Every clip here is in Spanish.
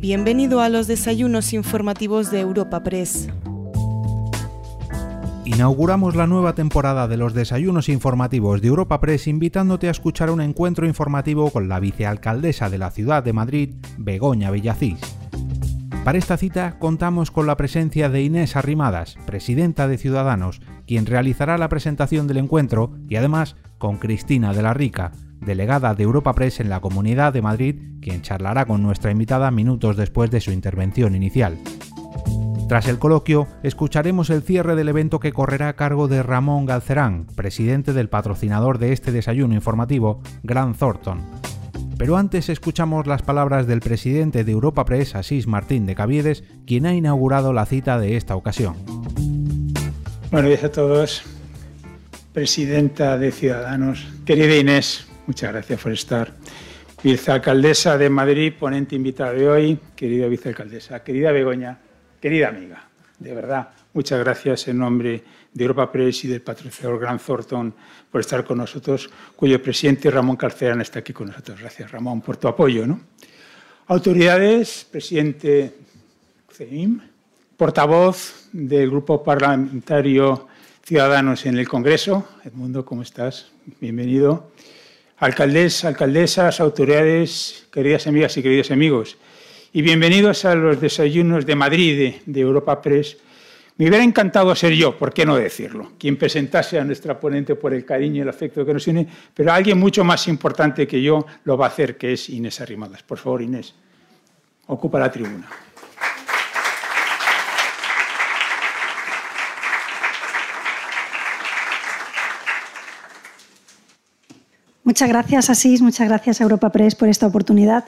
Bienvenido a los desayunos informativos de Europa Press. Inauguramos la nueva temporada de los desayunos informativos de Europa Press invitándote a escuchar un encuentro informativo con la vicealcaldesa de la ciudad de Madrid, Begoña Villacís. Para esta cita contamos con la presencia de Inés Arrimadas, presidenta de Ciudadanos, quien realizará la presentación del encuentro, y además con Cristina de la Rica, delegada de Europa Press en la Comunidad de Madrid, quien charlará con nuestra invitada minutos después de su intervención inicial. Tras el coloquio, escucharemos el cierre del evento que correrá a cargo de Ramón Galcerán, presidente del patrocinador de este desayuno informativo, Grant Thornton. Pero antes escuchamos las palabras del presidente de Europa Press, Asís Martín de Caviedes, quien ha inaugurado la cita de esta ocasión. Buenos días a todos. Presidenta de Ciudadanos, querida Inés, muchas gracias por estar. Vicealcaldesa de Madrid, ponente invitada de hoy, querida vicealcaldesa, querida Begoña, Querida amiga, de verdad, muchas gracias en nombre de Europa Press y del patrocinador Grant Thornton por estar con nosotros, cuyo presidente Ramón Calcerán está aquí con nosotros. Gracias, Ramón, por tu apoyo. ¿no? Autoridades, presidente CEIM, portavoz del Grupo Parlamentario Ciudadanos en el Congreso. Edmundo, ¿cómo estás? Bienvenido. Alcaldes, alcaldesas, autoridades, queridas amigas y queridos amigos y bienvenidos a los desayunos de Madrid de, Europa Press. Me hubiera encantado ser yo, ¿por qué no decirlo? Quien presentase a nuestra ponente por el cariño y el afecto que nos une, pero alguien mucho más importante que yo lo va a hacer, que es Inés Arrimadas. Por favor, Inés, ocupa la tribuna. Muchas gracias, Asís, muchas gracias a Europa Press por esta oportunidad.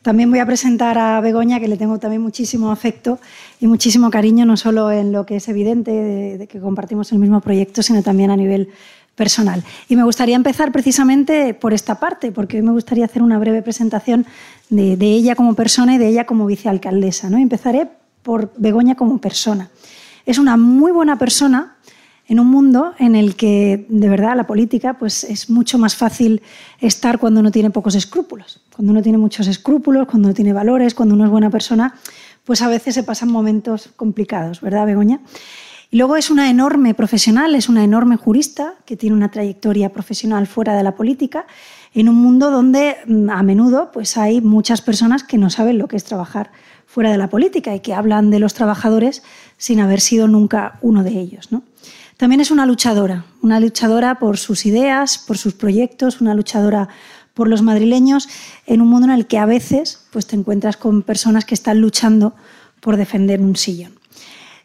También voy a presentar a Begoña, que le tengo también muchísimo afecto y muchísimo cariño, no solo en lo que es evidente de, que compartimos el mismo proyecto, sino también a nivel personal. Y me gustaría empezar precisamente por esta parte, porque hoy me gustaría hacer una breve presentación de, ella como persona y de ella como vicealcaldesa. ¿no? Empezaré por Begoña como persona. Es una muy buena persona, en un mundo en el que, de verdad, la política pues, es mucho más fácil estar cuando uno tiene pocos escrúpulos. Cuando uno tiene muchos escrúpulos, cuando uno tiene valores, cuando uno es buena persona, pues a veces se pasan momentos complicados, ¿verdad, Begoña? Y luego es una enorme profesional, es una enorme jurista que tiene una trayectoria profesional fuera de la política, en un mundo donde mm, a menudo pues, hay muchas personas que no saben lo que es trabajar fuera de la política y que hablan de los trabajadores sin haber sido nunca uno de ellos. ¿no? También es una luchadora, una luchadora por sus ideas, por sus proyectos, una luchadora por los madrileños en un mundo en el que a veces pues, te encuentras con personas que están luchando por defender un sillón.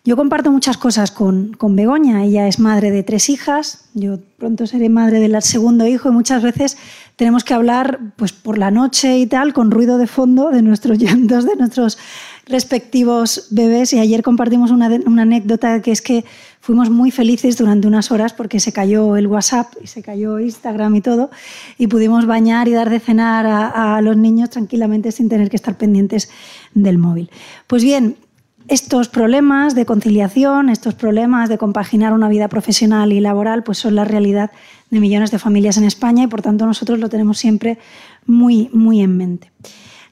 Yo comparto muchas cosas con, con, Begoña. Ella es madre de tres hijas, yo pronto seré madre del segundo hijo y muchas veces tenemos que hablar pues, por la noche y tal, con ruido de fondo de nuestros llantos, de nuestros respectivos bebés. Y ayer compartimos una, una anécdota que es que fuimos muy felices durante unas horas porque se cayó el WhatsApp y se cayó Instagram y todo, y pudimos bañar y dar de cenar a, los niños tranquilamente sin tener que estar pendientes del móvil. Pues bien, estos problemas de conciliación, estos problemas de compaginar una vida profesional y laboral, pues son la realidad de millones de familias en España y por tanto nosotros lo tenemos siempre muy, muy en mente.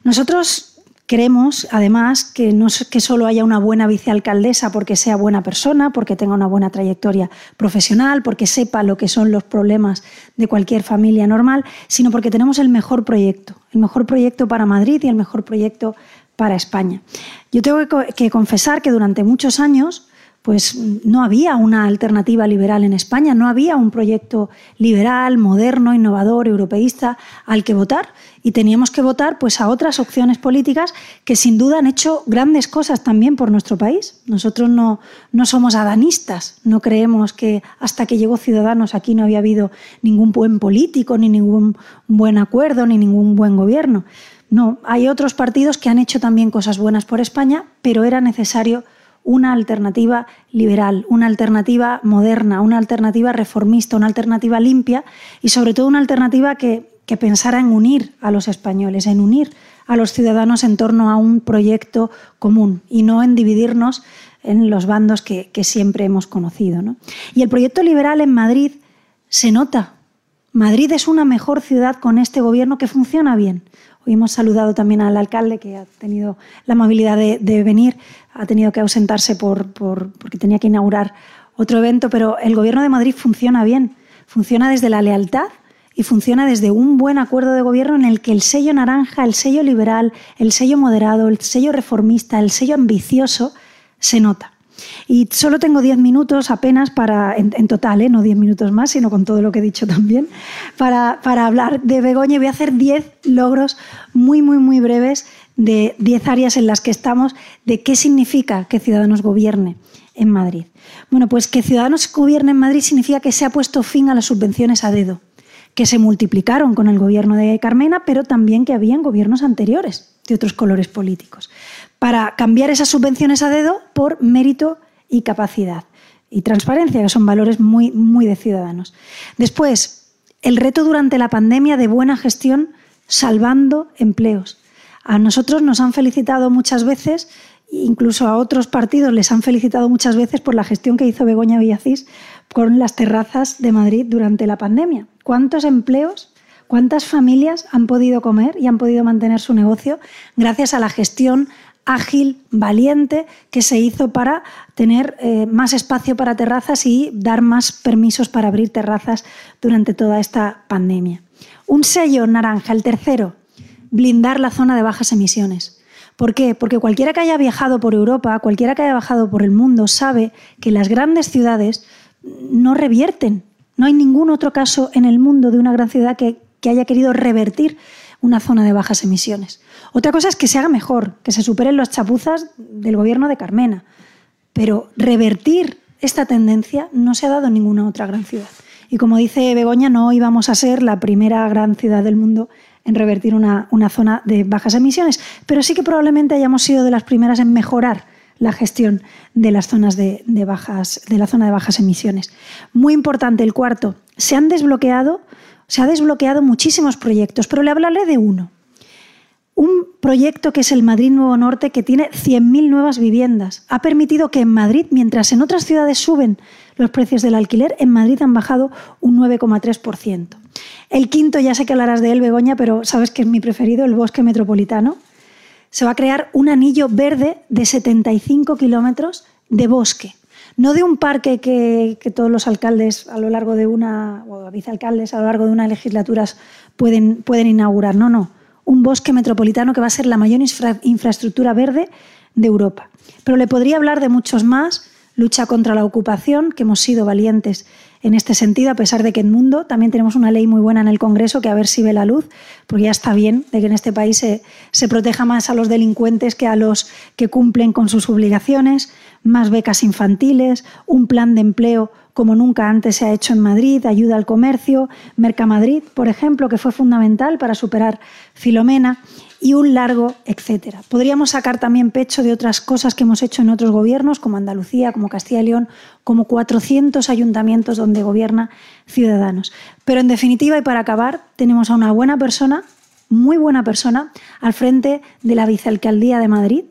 Nosotros Queremos, además, que no que solo haya una buena vicealcaldesa porque sea buena persona, porque tenga una buena trayectoria profesional, porque sepa lo que son los problemas de cualquier familia normal, sino porque tenemos el mejor proyecto, el mejor proyecto para Madrid y el mejor proyecto para España. Yo tengo que confesar que durante muchos años pues no había una alternativa liberal en España, no había un proyecto liberal, moderno, innovador, europeísta al que votar y teníamos que votar pues a otras opciones políticas que sin duda han hecho grandes cosas también por nuestro país. Nosotros no, no somos adanistas, no creemos que hasta que llegó Ciudadanos aquí no había habido ningún buen político, ni ningún buen acuerdo, ni ningún buen gobierno. No, hay otros partidos que han hecho también cosas buenas por España, pero era necesario una alternativa liberal, una alternativa moderna, una alternativa reformista, una alternativa limpia y sobre todo una alternativa que, pensara en unir a los españoles, en unir a los ciudadanos en torno a un proyecto común y no en dividirnos en los bandos que, siempre hemos conocido. Y el proyecto liberal en Madrid se nota, Madrid es una mejor ciudad con este gobierno que funciona bien. Hemos saludado también al alcalde que ha tenido la amabilidad de, venir, ha tenido que ausentarse por, porque tenía que inaugurar otro evento, pero el gobierno de Madrid funciona bien. Funciona desde la lealtad y funciona desde un buen acuerdo de gobierno en el que el sello naranja, el sello liberal, el sello moderado, el sello reformista, el sello ambicioso se nota. Y solo tengo diez minutos apenas para, en, total, ¿eh? no diez minutos más, sino con todo lo que he dicho también, para, hablar de Begoña. Voy a hacer diez logros muy, muy, muy breves de diez áreas en las que estamos, de qué significa que Ciudadanos gobierne en Madrid. Bueno, pues que Ciudadanos gobierne en Madrid significa que se ha puesto fin a las subvenciones a dedo, que se multiplicaron con el gobierno de Carmena, pero también que habían gobiernos anteriores de otros colores políticos para cambiar esas subvenciones a dedo por mérito y capacidad y transparencia, que son valores muy, muy de ciudadanos. Después, el reto durante la pandemia de buena gestión salvando empleos. A nosotros nos han felicitado muchas veces, incluso a otros partidos les han felicitado muchas veces por la gestión que hizo Begoña Villacís con las terrazas de Madrid durante la pandemia. ¿Cuántos empleos, cuántas familias han podido comer y han podido mantener su negocio gracias a la gestión ágil, valiente, que se hizo para tener eh, más espacio para terrazas y dar más permisos para abrir terrazas durante toda esta pandemia. Un sello naranja, el tercero, blindar la zona de bajas emisiones. ¿Por qué? Porque cualquiera que haya viajado por Europa, cualquiera que haya viajado por el mundo, sabe que las grandes ciudades no revierten. No hay ningún otro caso en el mundo de una gran ciudad que, que haya querido revertir una zona de bajas emisiones. Otra cosa es que se haga mejor, que se superen los chapuzas del gobierno de Carmena. Pero revertir esta tendencia no se ha dado en ninguna otra gran ciudad. Y como dice Begoña, no íbamos a ser la primera gran ciudad del mundo en revertir una, zona de bajas emisiones, pero sí que probablemente hayamos sido de las primeras en mejorar la gestión de las zonas de, bajas, de la zona de bajas emisiones. Muy importante el cuarto, se han desbloqueado, se ha desbloqueado muchísimos proyectos, pero le hablaré de uno, un proyecto que es el Madrid Nuevo Norte, que tiene 100.000 nuevas viviendas. Ha permitido que en Madrid, mientras en otras ciudades suben los precios del alquiler, en Madrid han bajado un 9,3%. El quinto, ya sé que hablarás de él, Begoña, pero sabes que es mi preferido, el bosque metropolitano. Se va a crear un anillo verde de 75 kilómetros de bosque. No de un parque que, todos los alcaldes a lo largo de una, o vicealcaldes a lo largo de una legislatura pueden, pueden inaugurar. No, no un bosque metropolitano que va a ser la mayor infraestructura verde de Europa. Pero le podría hablar de muchos más, lucha contra la ocupación, que hemos sido valientes en este sentido, a pesar de que en mundo también tenemos una ley muy buena en el Congreso que a ver si ve la luz, porque ya está bien de que en este país se, se proteja más a los delincuentes que a los que cumplen con sus obligaciones, más becas infantiles, un plan de empleo como nunca antes se ha hecho en Madrid, ayuda al comercio, Mercamadrid, por ejemplo, que fue fundamental para superar Filomena, y un largo etcétera. Podríamos sacar también pecho de otras cosas que hemos hecho en otros gobiernos, como Andalucía, como Castilla y León, como 400 ayuntamientos donde gobierna Ciudadanos. Pero en definitiva, y para acabar, tenemos a una buena persona, muy buena persona, al frente de la vicealcaldía de Madrid,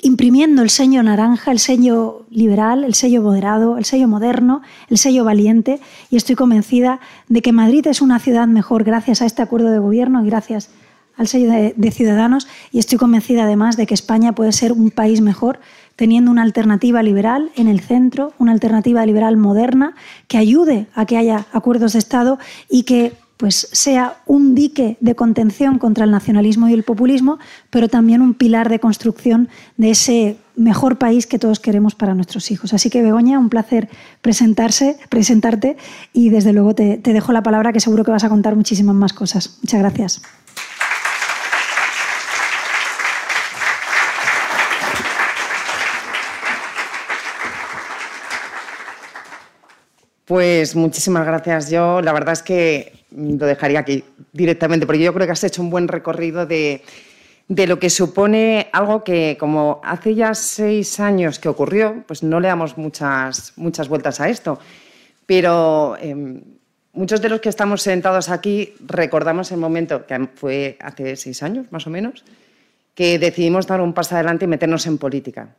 imprimiendo el sello naranja, el sello liberal, el sello moderado, el sello moderno, el sello valiente, y estoy convencida de que Madrid es una ciudad mejor gracias a este acuerdo de gobierno y gracias al sello de, Ciudadanos, y estoy convencida además de que España puede ser un país mejor teniendo una alternativa liberal en el centro, una alternativa liberal moderna que ayude a que haya acuerdos de Estado y que pues sea un dique de contención contra el nacionalismo y el populismo, pero también un pilar de construcción de ese mejor país que todos queremos para nuestros hijos. Así que, Begoña, un placer presentarse, presentarte y desde luego te, te dejo la palabra que seguro que vas a contar muchísimas más cosas. Muchas gracias. Pues muchísimas gracias. Yo la verdad es que lo dejaría aquí directamente, porque yo creo que has hecho un buen recorrido de, lo que supone algo que, como hace ya seis años que ocurrió, pues no le damos muchas, muchas vueltas a esto. Pero em, muchos de los que estamos sentados aquí recordamos el momento, que fue hace seis años más o menos, que decidimos dar un paso adelante y meternos en política.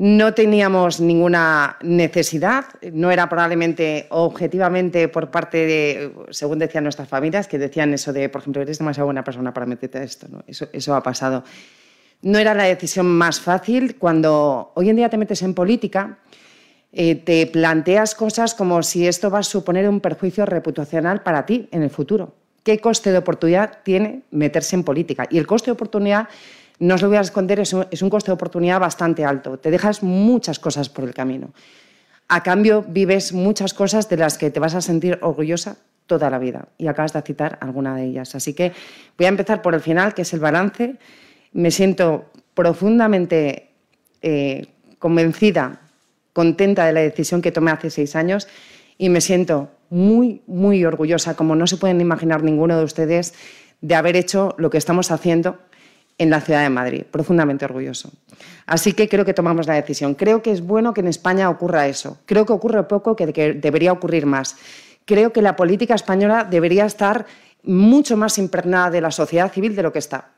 No teníamos ninguna necesidad, no era probablemente objetivamente por parte de, según decían nuestras familias, que decían eso de, por ejemplo, eres demasiado buena persona para meterte a esto. ¿no? Eso, ha pasado. No era la decisión más fácil cuando hoy en día te metes en política, eh, te planteas cosas como si esto va a suponer un perjuicio reputacional para ti en el futuro. ¿Qué coste de oportunidad tiene meterse en política? Y el coste de oportunidad no os lo voy a esconder, es un, coste de oportunidad bastante alto. Te dejas muchas cosas por el camino. A cambio, vives muchas cosas de las que te vas a sentir orgullosa toda la vida. Y acabas de citar alguna de ellas. Así que voy a empezar por el final, que es el balance. Me siento profundamente eh, convencida, contenta de la decisión que tomé hace seis años y me siento muy, muy orgullosa, como no se pueden imaginar ninguno de ustedes, de haber hecho lo que estamos haciendo en la ciudad de Madrid, profundamente orgulloso. Así que creo que tomamos la decisión. Creo que es bueno que en España ocurra eso. Creo que ocurre poco, que, debería ocurrir más. Creo que la política española debería estar mucho más impregnada de la sociedad civil de lo que está.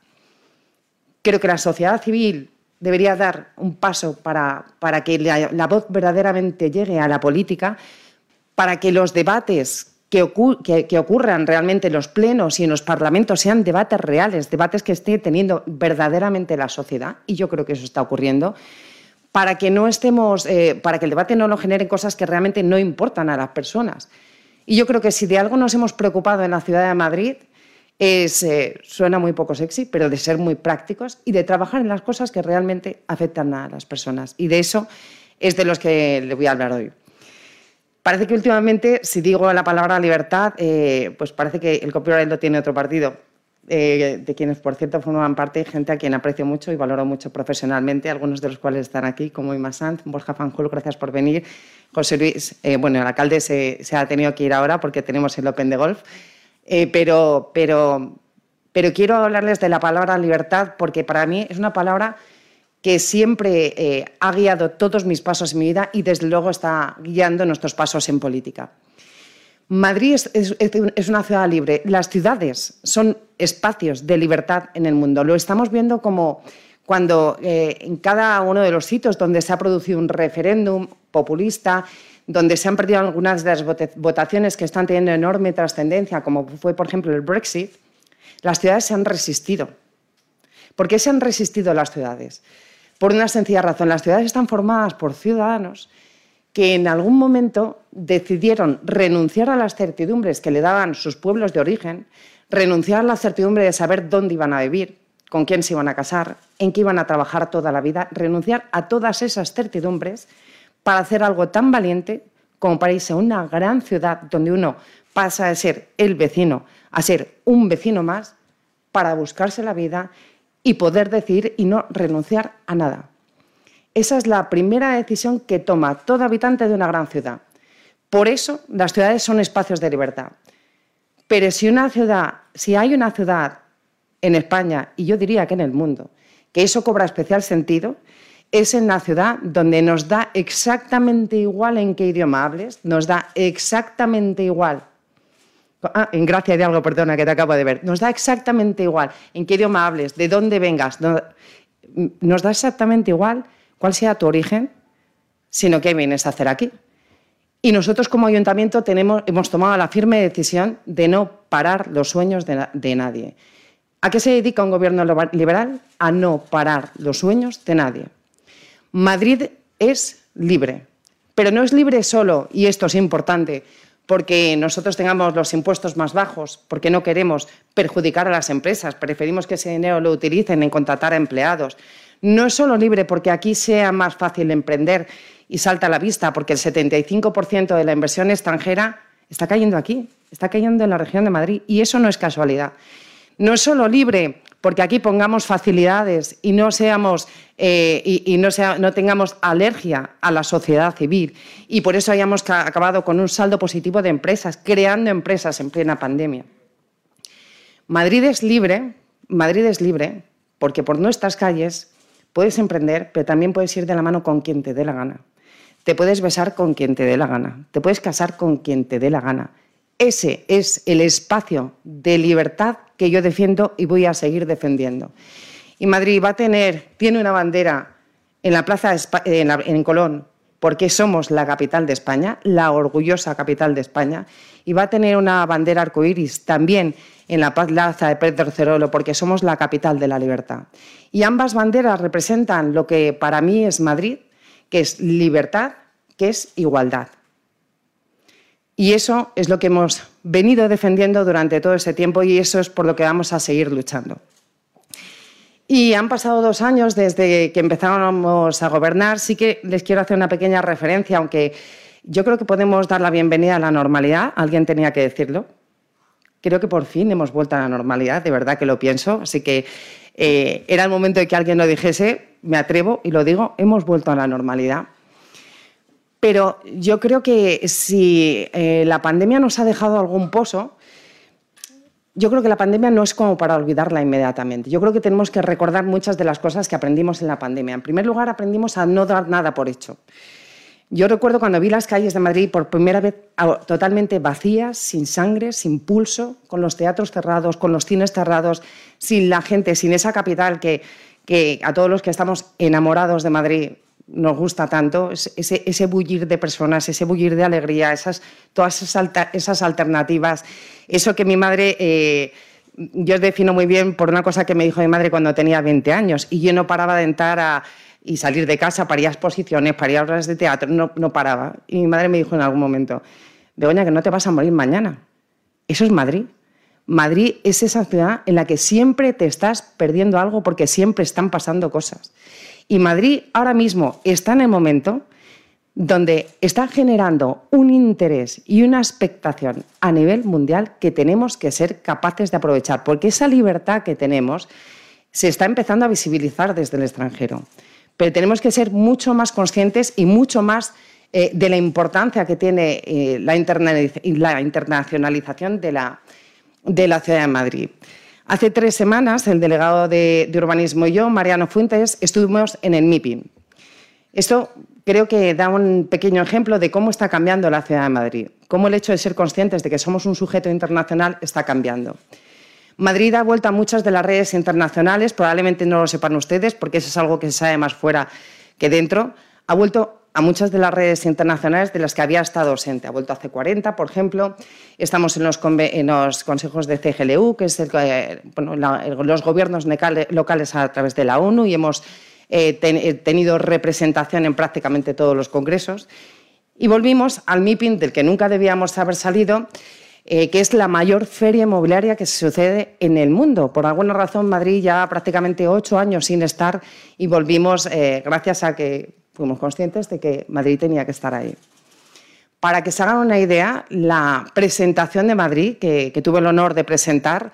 Creo que la sociedad civil debería dar un paso para, para que la voz verdaderamente llegue a la política, para que los debates que, ocurran realmente en los plenos y en los parlamentos sean debates reales, debates que esté teniendo verdaderamente la sociedad, y yo creo que eso está ocurriendo, para que no estemos, eh, para que el debate no lo genere cosas que realmente no importan a las personas. Y yo creo que si de algo nos hemos preocupado en la ciudad de Madrid es, eh, suena muy poco sexy, pero de ser muy prácticos y de trabajar en las cosas que realmente afectan a las personas. Y de eso es de los que le voy a hablar hoy. Parece que últimamente, si digo la palabra libertad, eh, pues parece que el copyright lo tiene otro partido, eh, de quienes, por cierto, forman parte gente a quien aprecio mucho y valoro mucho profesionalmente, algunos de los cuales están aquí, como Ima Sanz, Borja Fanjul, gracias por venir. José Luis, eh, bueno, el alcalde se, se, ha tenido que ir ahora porque tenemos el Open de Golf, pero, pero, pero quiero hablarles de la palabra libertad porque para mí es una palabra que siempre eh, ha guiado todos mis pasos en mi vida y desde luego está guiando nuestros pasos en política. Madrid es, una ciudad libre. Las ciudades son espacios de libertad en el mundo. Lo estamos viendo como cuando eh, en cada uno de los sitios donde se ha producido un referéndum populista, donde se han perdido algunas de las votaciones que están teniendo enorme trascendencia, como fue, por ejemplo, el Brexit, las ciudades se han resistido. ¿Por qué se han resistido las ciudades? Por una sencilla razón, las ciudades están formadas por ciudadanos que en algún momento decidieron renunciar a las certidumbres que le daban sus pueblos de origen, renunciar a la certidumbre de saber dónde iban a vivir, con quién se iban a casar, en qué iban a trabajar toda la vida, renunciar a todas esas certidumbres para hacer algo tan valiente como para irse a una gran ciudad donde uno pasa de ser el vecino a ser un vecino más para buscarse la vida y poder decir y no renunciar a nada. Esa es la primera decisión que toma todo habitante de una gran ciudad. Por eso las ciudades son espacios de libertad. Pero si una ciudad, si hay una ciudad en España y yo diría que en el mundo, que eso cobra especial sentido, es en la ciudad donde nos da exactamente igual en qué idioma hables, nos da exactamente igual Ah, en gracia de algo, perdona, que te acabo de ver. Nos da exactamente igual en qué idioma hables, de dónde vengas. Nos da exactamente igual cuál sea tu origen, sino qué vienes a hacer aquí. Y nosotros como ayuntamiento hemos tomado la firme decisión de no parar los sueños de nadie. ¿A qué se dedica un gobierno liberal? A no parar los sueños de nadie. Madrid es libre, pero no es libre solo, y esto es importante, porque nosotros tengamos los impuestos más bajos, porque no queremos perjudicar a las empresas, preferimos que ese dinero lo utilicen en contratar a empleados. No es solo libre porque aquí sea más fácil emprender y salta a la vista, porque el 75% de la inversión extranjera está cayendo aquí, está cayendo en la región de Madrid, y eso no es casualidad. No es solo libre porque aquí pongamos facilidades y no seamos eh, y, no, tengamos alergia a la sociedad civil. Y por eso hayamos acabado con un saldo positivo de empresas, creando empresas en plena pandemia. Madrid es libre, Madrid es libre, porque por nuestras calles puedes emprender, pero también puedes ir de la mano con quien te dé la gana. Te puedes besar con quien te dé la gana. Te puedes casar con quien te dé la gana. Ese es el espacio de libertad que yo defiendo y voy a seguir defendiendo. Y Madrid va a tener, tiene una bandera en la plaza en, Colón, porque somos la capital de España, la orgullosa capital de España, y va a tener una bandera arcoíris también en la plaza de Pedro Cerolo, porque somos la capital de la libertad. Y ambas banderas representan lo que para mí es Madrid, que es libertad, que es igualdad. Y eso es lo que hemos venido defendiendo durante todo ese tiempo y eso es por lo que vamos a seguir luchando. Y han pasado dos años desde que empezamos a gobernar. Sí que les quiero hacer una pequeña referencia, aunque yo creo que podemos dar la bienvenida a la normalidad. Alguien tenía que decirlo. Creo que por fin hemos vuelto a la normalidad, de verdad que lo pienso. Así que eh, era el momento de que alguien lo dijese. Me atrevo y lo digo, hemos vuelto a la normalidad. Pero yo creo que si eh, la pandemia nos ha dejado algún pozo, yo creo que la pandemia no es como para olvidarla inmediatamente. Yo creo que tenemos que recordar muchas de las cosas que aprendimos en la pandemia. En primer lugar, aprendimos a no dar nada por hecho. Yo recuerdo cuando vi las calles de Madrid por primera vez totalmente vacías, sin sangre, sin pulso, con los teatros cerrados, con los cines cerrados, sin la gente, sin esa capital que a todos los que estamos enamorados de Madrid nos gusta tanto, ese, ese bullir de personas, ese bullir de alegría, esas, todas esas, alternativas, eso que mi madre, eh, yo defino muy bien por una cosa que me dijo mi madre cuando tenía 20 años, y yo no paraba de entrar y salir de casa para ir a exposiciones, para obras de teatro, no, no paraba. Y mi madre me dijo en algún momento, Begoña, que no te vas a morir mañana. Eso es Madrid. Madrid es esa ciudad en la que siempre te estás perdiendo algo porque siempre están pasando cosas. Y Madrid ahora mismo está en el momento donde está generando un interés y una expectación a nivel mundial que tenemos que ser capaces de aprovechar, porque esa libertad que tenemos se está empezando a visibilizar desde el extranjero. Pero tenemos que ser mucho más conscientes y mucho más eh, de la importancia que tiene eh, la, internacionalización de la, de la ciudad de Madrid. Hace tres semanas, el delegado de, urbanismo y yo, Mariano Fuentes, estuvimos en el MIPIM. Esto creo que da un pequeño ejemplo de cómo está cambiando la ciudad de Madrid, cómo el hecho de ser conscientes de que somos un sujeto internacional está cambiando. Madrid ha vuelto a muchas de las redes internacionales, probablemente no lo sepan ustedes, porque eso es algo que se sabe más fuera que dentro, ha vuelto a muchas de las redes internacionales de las que había estado ausente. Ha vuelto hace 40, por ejemplo. Estamos en los, consejos de CGLU, que es los gobiernos locales a través de la ONU, y hemos eh, eh, tenido representación en prácticamente todos los congresos. Y volvimos al MIPIM, del que nunca debíamos haber salido, eh, que es la mayor feria inmobiliaria que sucede en el mundo. Por alguna razón, Madrid ya prácticamente ocho años sin estar y volvimos gracias a que fuimos conscientes de que Madrid tenía que estar ahí. Para que se hagan una idea, la presentación de Madrid, que, tuve el honor de presentar,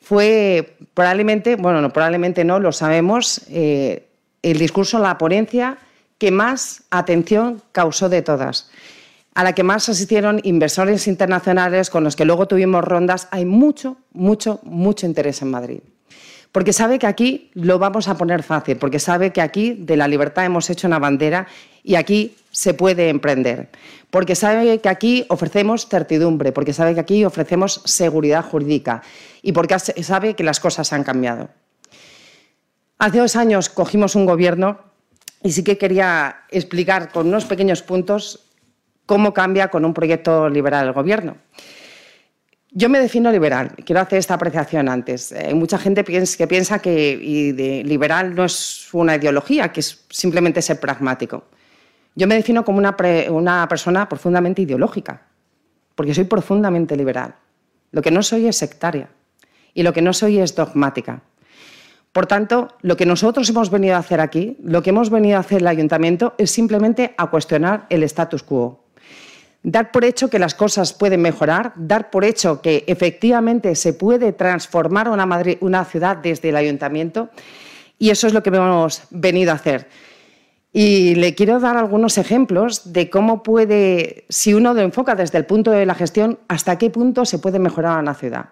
fue probablemente, bueno, no, probablemente no, lo sabemos, eh, el discurso, la ponencia que más atención causó de todas, a la que más asistieron inversores internacionales con los que luego tuvimos rondas. Hay mucho, mucho, mucho interés en Madrid porque sabe que aquí lo vamos a poner fácil, porque sabe que aquí de la libertad hemos hecho una bandera y aquí se puede emprender, porque sabe que aquí ofrecemos certidumbre, porque sabe que aquí ofrecemos seguridad jurídica y porque sabe que las cosas han cambiado. Hace dos años cogimos un gobierno y sí que quería explicar con unos pequeños puntos cómo cambia con un proyecto liberal el gobierno. Yo me defino liberal. Quiero hacer esta apreciación antes. Hay eh, mucha gente que piensa que liberal no es una ideología, que es simplemente ser pragmático. Yo me defino como una, una persona profundamente ideológica, porque soy profundamente liberal. Lo que no soy es sectaria y lo que no soy es dogmática. Por tanto, lo que nosotros hemos venido a hacer aquí, lo que hemos venido a hacer el ayuntamiento, es simplemente a cuestionar el status quo dar por hecho que las cosas pueden mejorar, dar por hecho que efectivamente se puede transformar una, ciudad desde el ayuntamiento y eso es lo que hemos venido a hacer. Y le quiero dar algunos ejemplos de cómo puede, si uno lo enfoca desde el punto de la gestión, hasta qué punto se puede mejorar una ciudad.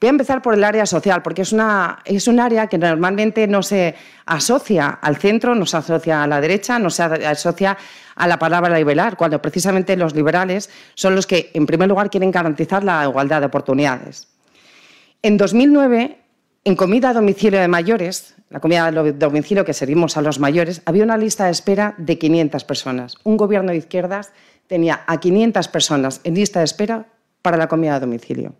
Voy a empezar por el área social, porque es, una, un área que normalmente no se asocia al centro, no se asocia a la derecha, no se asocia a la palabra liberal, cuando precisamente los liberales son los que, en primer lugar, quieren garantizar la igualdad de oportunidades. En 2009 En comida a domicilio de mayores, la comida a domicilio que servimos a los mayores, había una lista de espera de 500 personas. Un gobierno de izquierdas tenía a 500 personas en lista de espera para la comida a domicilio.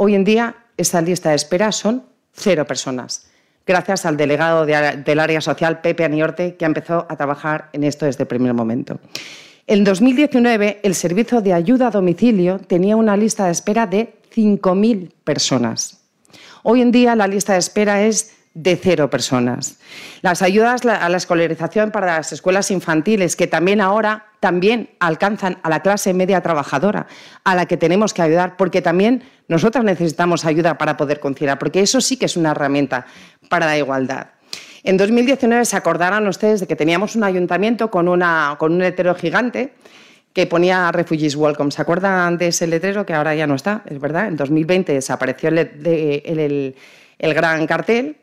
Hoy en día, esa lista de espera son cero personas, gracias al delegado del área social, Pepe Aniorte, que empezó a trabajar en esto desde el primer momento. En 2019, el Servicio de Ayuda a Domicilio tenía una lista de espera de 5.000 personas. Hoy en día la lista de espera es de cero personas. Las ayudas a la escolarización para las escuelas infantiles, que también ahora también alcanzan a la clase media trabajadora, a la que tenemos que ayudar, porque también nosotras necesitamos ayuda para poder conciliar, porque eso sí que es una herramienta para la igualdad. En 2019 se acordarán ustedes de que teníamos un ayuntamiento con, una, con un letrero gigante que ponía Refugees Welcome. ¿Se acuerdan de ese letrero que ahora ya no está? Es verdad, en 2020 desapareció el gran cartel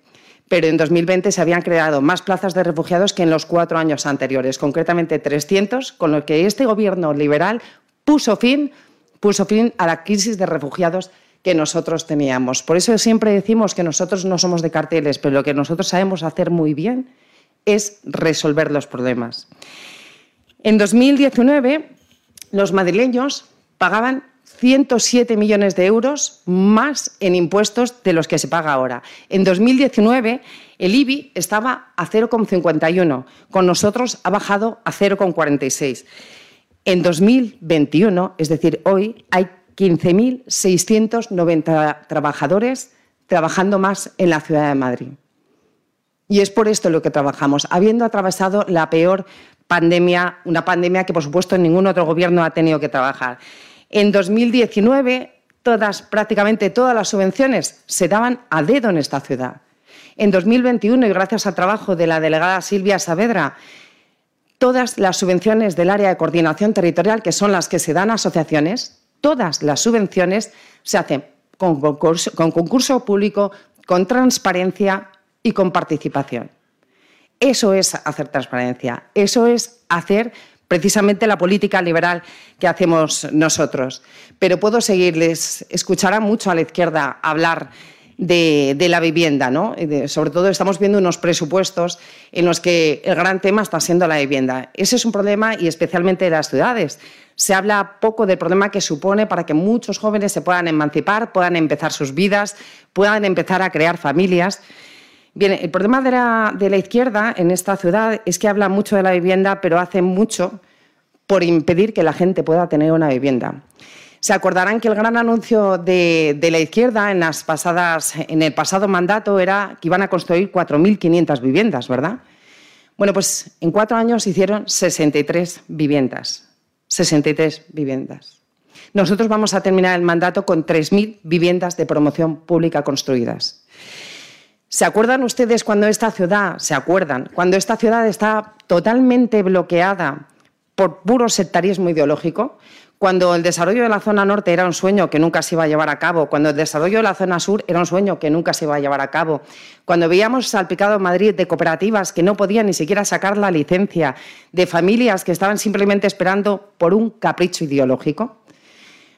pero en 2020 se habían creado más plazas de refugiados que en los cuatro años anteriores, concretamente 300, con lo que este gobierno liberal puso fin, puso fin a la crisis de refugiados que nosotros teníamos. Por eso siempre decimos que nosotros no somos de carteles, pero lo que nosotros sabemos hacer muy bien es resolver los problemas. En 2019, los madrileños pagaban 107 millones de euros más en impuestos de los que se paga ahora. En 2019 el IBI estaba a 0,51, con nosotros ha bajado a 0,46. En 2021, es decir, hoy, hay 15.690 trabajadores trabajando más en la ciudad de Madrid. Y es por esto lo que trabajamos, habiendo atravesado la peor pandemia, una pandemia que por supuesto ningún otro gobierno ha tenido que trabajar. En 2019, todas, prácticamente todas las subvenciones se daban a dedo en esta ciudad. En 2021, y gracias al trabajo de la delegada Silvia Saavedra, todas las subvenciones del área de coordinación territorial, que son las que se dan a asociaciones, todas las subvenciones se hacen con concurso, con concurso público, con transparencia y con participación. Eso es hacer transparencia, eso es hacer precisamente la política liberal que hacemos nosotros. Pero puedo seguirles, escuchará mucho a la izquierda hablar de, la vivienda, ¿no? sobre todo estamos viendo unos presupuestos en los que el gran tema está siendo la vivienda. Ese es un problema y especialmente de las ciudades. Se habla poco del problema que supone para que muchos jóvenes se puedan emancipar, puedan empezar sus vidas, puedan empezar a crear familias. Bien, el problema de la, izquierda en esta ciudad es que habla mucho de la vivienda, pero hace mucho por impedir que la gente pueda tener una vivienda. Se acordarán que el gran anuncio de, la izquierda en, las pasadas, en el pasado mandato era que iban a construir 4.500 viviendas, ¿verdad? Bueno, pues en cuatro años hicieron 63 viviendas. 63 viviendas. Nosotros vamos a terminar el mandato con 3.000 viviendas de promoción pública construidas. ¿Se acuerdan ustedes cuando esta ciudad, se acuerdan, cuando esta ciudad está totalmente bloqueada por puro sectarismo ideológico? Cuando el desarrollo de la zona norte era un sueño que nunca se iba a llevar a cabo, cuando el desarrollo de la zona sur era un sueño que nunca se iba a llevar a cabo, cuando veíamos salpicado Madrid de cooperativas que no podían ni siquiera sacar la licencia, de familias que estaban simplemente esperando por un capricho ideológico.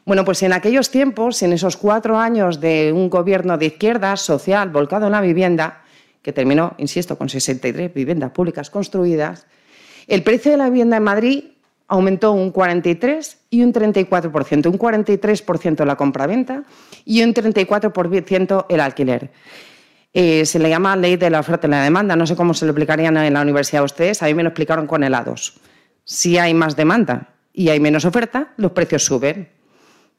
Bueno, pues en aquellos tiempos, en esos cuatro años de un gobierno de izquierda social volcado en la vivienda, que terminó, insisto, con 63 viviendas públicas construidas, el precio de la vivienda en Madrid aumentó un 43 y un 34%, un 43% la compraventa y un 34% el alquiler. Eh, se le llama ley de la oferta y la demanda. No sé cómo se lo explicarían en la universidad a ustedes. A mí me lo explicaron con helados. Si hay más demanda y hay menos oferta, los precios suben.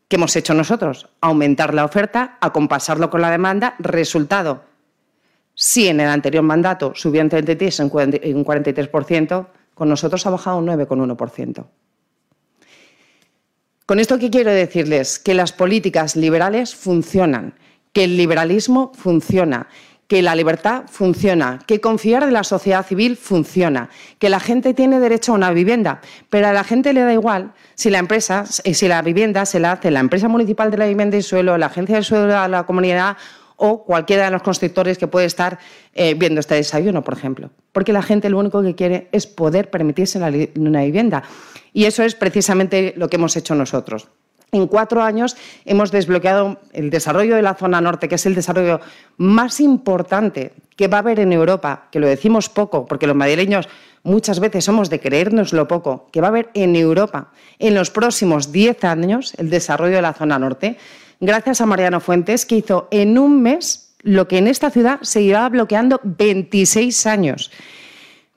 ¿Qué hemos hecho nosotros? Aumentar la oferta, acompasarlo con la demanda. Resultado, si en el anterior mandato subió en 33 un 43%, con nosotros ha bajado un 9,1%. Con esto, ¿qué quiero decirles? Que las políticas liberales funcionan, que el liberalismo funciona, que la libertad funciona, que confiar en la sociedad civil funciona, que la gente tiene derecho a una vivienda, pero a la gente le da igual si la empresa, eh, si la vivienda se la hace la empresa municipal de la vivienda y suelo, la agencia del suelo de la comunidad o cualquiera de los constructores que puede estar eh, viendo este desayuno, por ejemplo. Porque la gente lo único que quiere es poder permitirse una vivienda. Y eso es precisamente lo que hemos hecho nosotros. En cuatro años hemos desbloqueado el desarrollo de la zona norte, que es el desarrollo más importante que va a haber en Europa, que lo decimos poco, porque los madrileños muchas veces somos de creernos lo poco, que va a haber en Europa en los próximos diez años el desarrollo de la zona norte, gracias a Mariano Fuentes, que hizo en un mes lo que en esta ciudad se llevaba bloqueando 26 años.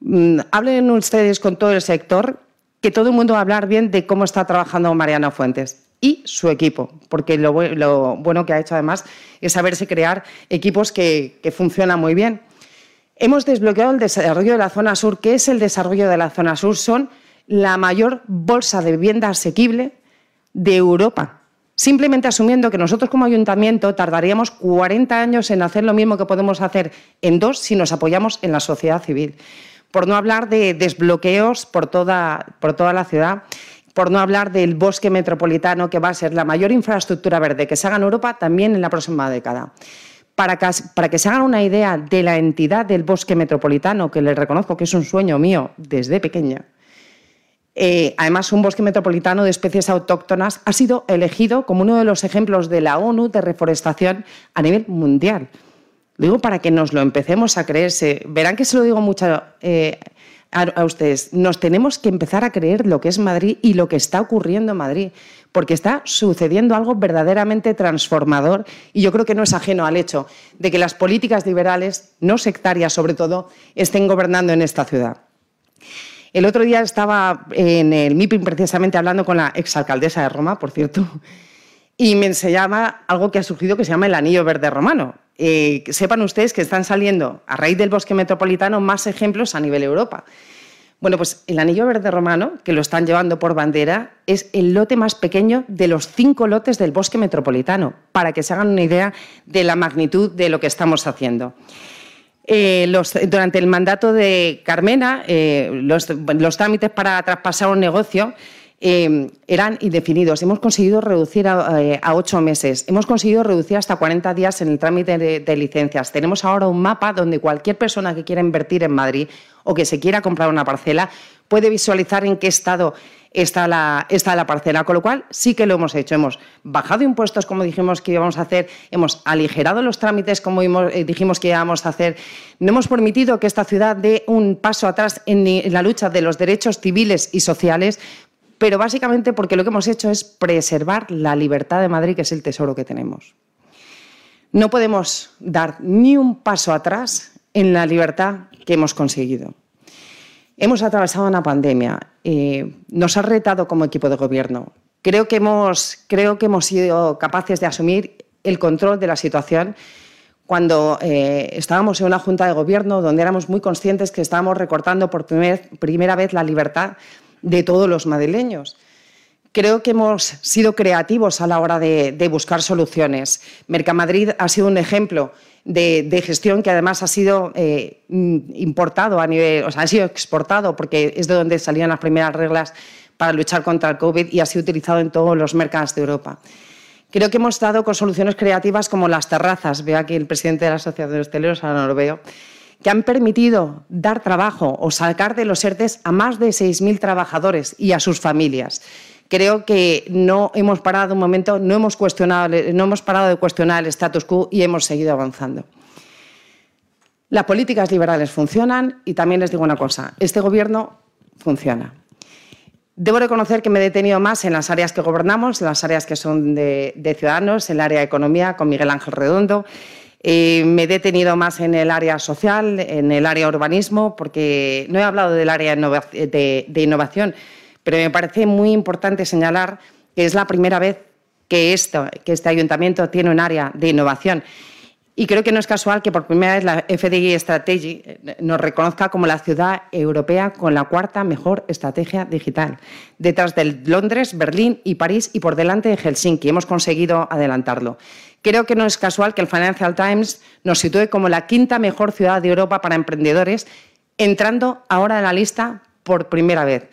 Mm, hablen ustedes con todo el sector, que todo el mundo va a hablar bien de cómo está trabajando Mariano Fuentes y su equipo, porque lo, bueno que ha hecho además es saberse crear equipos que, funcionan muy bien. Hemos desbloqueado el desarrollo de la zona sur. ¿Qué es el desarrollo de la zona sur? Son la mayor bolsa de vivienda asequible de Europa. Simplemente asumiendo que nosotros como ayuntamiento tardaríamos 40 años en hacer lo mismo que podemos hacer en dos si nos apoyamos en la sociedad civil. Por no hablar de desbloqueos por toda, por toda la ciudad por no hablar del bosque metropolitano, que va a ser la mayor infraestructura verde que se haga en Europa también en la próxima década. Para que, se hagan una idea de la entidad del bosque metropolitano, que les reconozco que es un sueño mío desde pequeña, eh, además, un bosque metropolitano de especies autóctonas ha sido elegido como uno de los ejemplos de la ONU de reforestación a nivel mundial. Digo para que nos lo empecemos a creerse. Verán que se lo digo mucho eh, a, ustedes, nos tenemos que empezar a creer lo que es Madrid y lo que está ocurriendo en Madrid, porque está sucediendo algo verdaderamente transformador y yo creo que no es ajeno al hecho de que las políticas liberales, no sectarias sobre todo, estén gobernando en esta ciudad. El otro día estaba en el MIPIM precisamente hablando con la exalcaldesa de Roma, por cierto, y me enseñaba algo que ha surgido que se llama el anillo verde romano. Eh, sepan ustedes que están saliendo, a raíz del bosque metropolitano, más ejemplos a nivel Europa. Bueno, pues el anillo verde romano, que lo están llevando por bandera, es el lote más pequeño de los cinco lotes del bosque metropolitano, para que se hagan una idea de la magnitud de lo que estamos haciendo. Eh, durante el mandato de Carmena, eh, los, trámites para traspasar un negocio Em, eran indefinidos. Hemos conseguido reducir eh, a, ocho meses. Hemos conseguido reducir hasta 40 días en el trámite de, licencias. Tenemos ahora un mapa donde cualquier persona que quiera invertir en Madrid o que se quiera comprar una parcela puede visualizar en qué estado está la, parcela. Con lo cual, sí que lo hemos hecho. Hemos bajado impuestos como dijimos que íbamos a hacer, hemos aligerado los trámites como eh, dijimos que íbamos a hacer, no hemos permitido que esta ciudad dé un paso atrás en la lucha de los derechos civiles y sociales, pero básicamente porque lo que hemos hecho es preservar la libertad de Madrid, que es el tesoro que tenemos. No podemos dar ni un paso atrás en la libertad que hemos conseguido. Hemos atravesado una pandemia, eh, nos ha retado como equipo de gobierno. Creo que, hemos, creo que hemos sido capaces de asumir el control de la situación cuando eh, estábamos en una junta de gobierno donde éramos muy conscientes que estábamos recortando por primera vez la libertad de todos los madrileños. Creo que hemos sido creativos a la hora de, buscar soluciones. Mercamadrid ha sido un ejemplo de, gestión que además ha sido eh, importado a nivel, o sea, ha sido exportado porque es de donde salían las primeras reglas para luchar contra el COVID y ha sido utilizado en todos los mercados de Europa. Creo que hemos dado con soluciones creativas como las terrazas. Veo aquí el presidente de la Asociación de Hosteleros, ahora no lo veo que han permitido dar trabajo o sacar de los ERTES a más de 6.000 trabajadores y a sus familias. Creo que no hemos parado un momento, no hemos, cuestionado, no hemos parado de cuestionar el status quo y hemos seguido avanzando. Las políticas liberales funcionan y también les digo una cosa, este Gobierno funciona. Debo reconocer que me he detenido más en las áreas que gobernamos, en las áreas que son de, de Ciudadanos, en el área de Economía, con Miguel Ángel Redondo, eh, me he detenido más en el área social, en el área urbanismo, porque no he hablado del área de, innovación, pero me parece muy importante señalar que es la primera vez que, que este ayuntamiento tiene un área de innovación. Y creo que no es casual que por primera vez la FDI Strategy eh, nos reconozca como la ciudad europea con la cuarta mejor estrategia digital, detrás de Londres, Berlín y París y por delante de Helsinki. Hemos conseguido adelantarlo. Creo que no es casual que el Financial Times nos sitúe como la quinta mejor ciudad de Europa para emprendedores, entrando ahora en la lista por primera vez.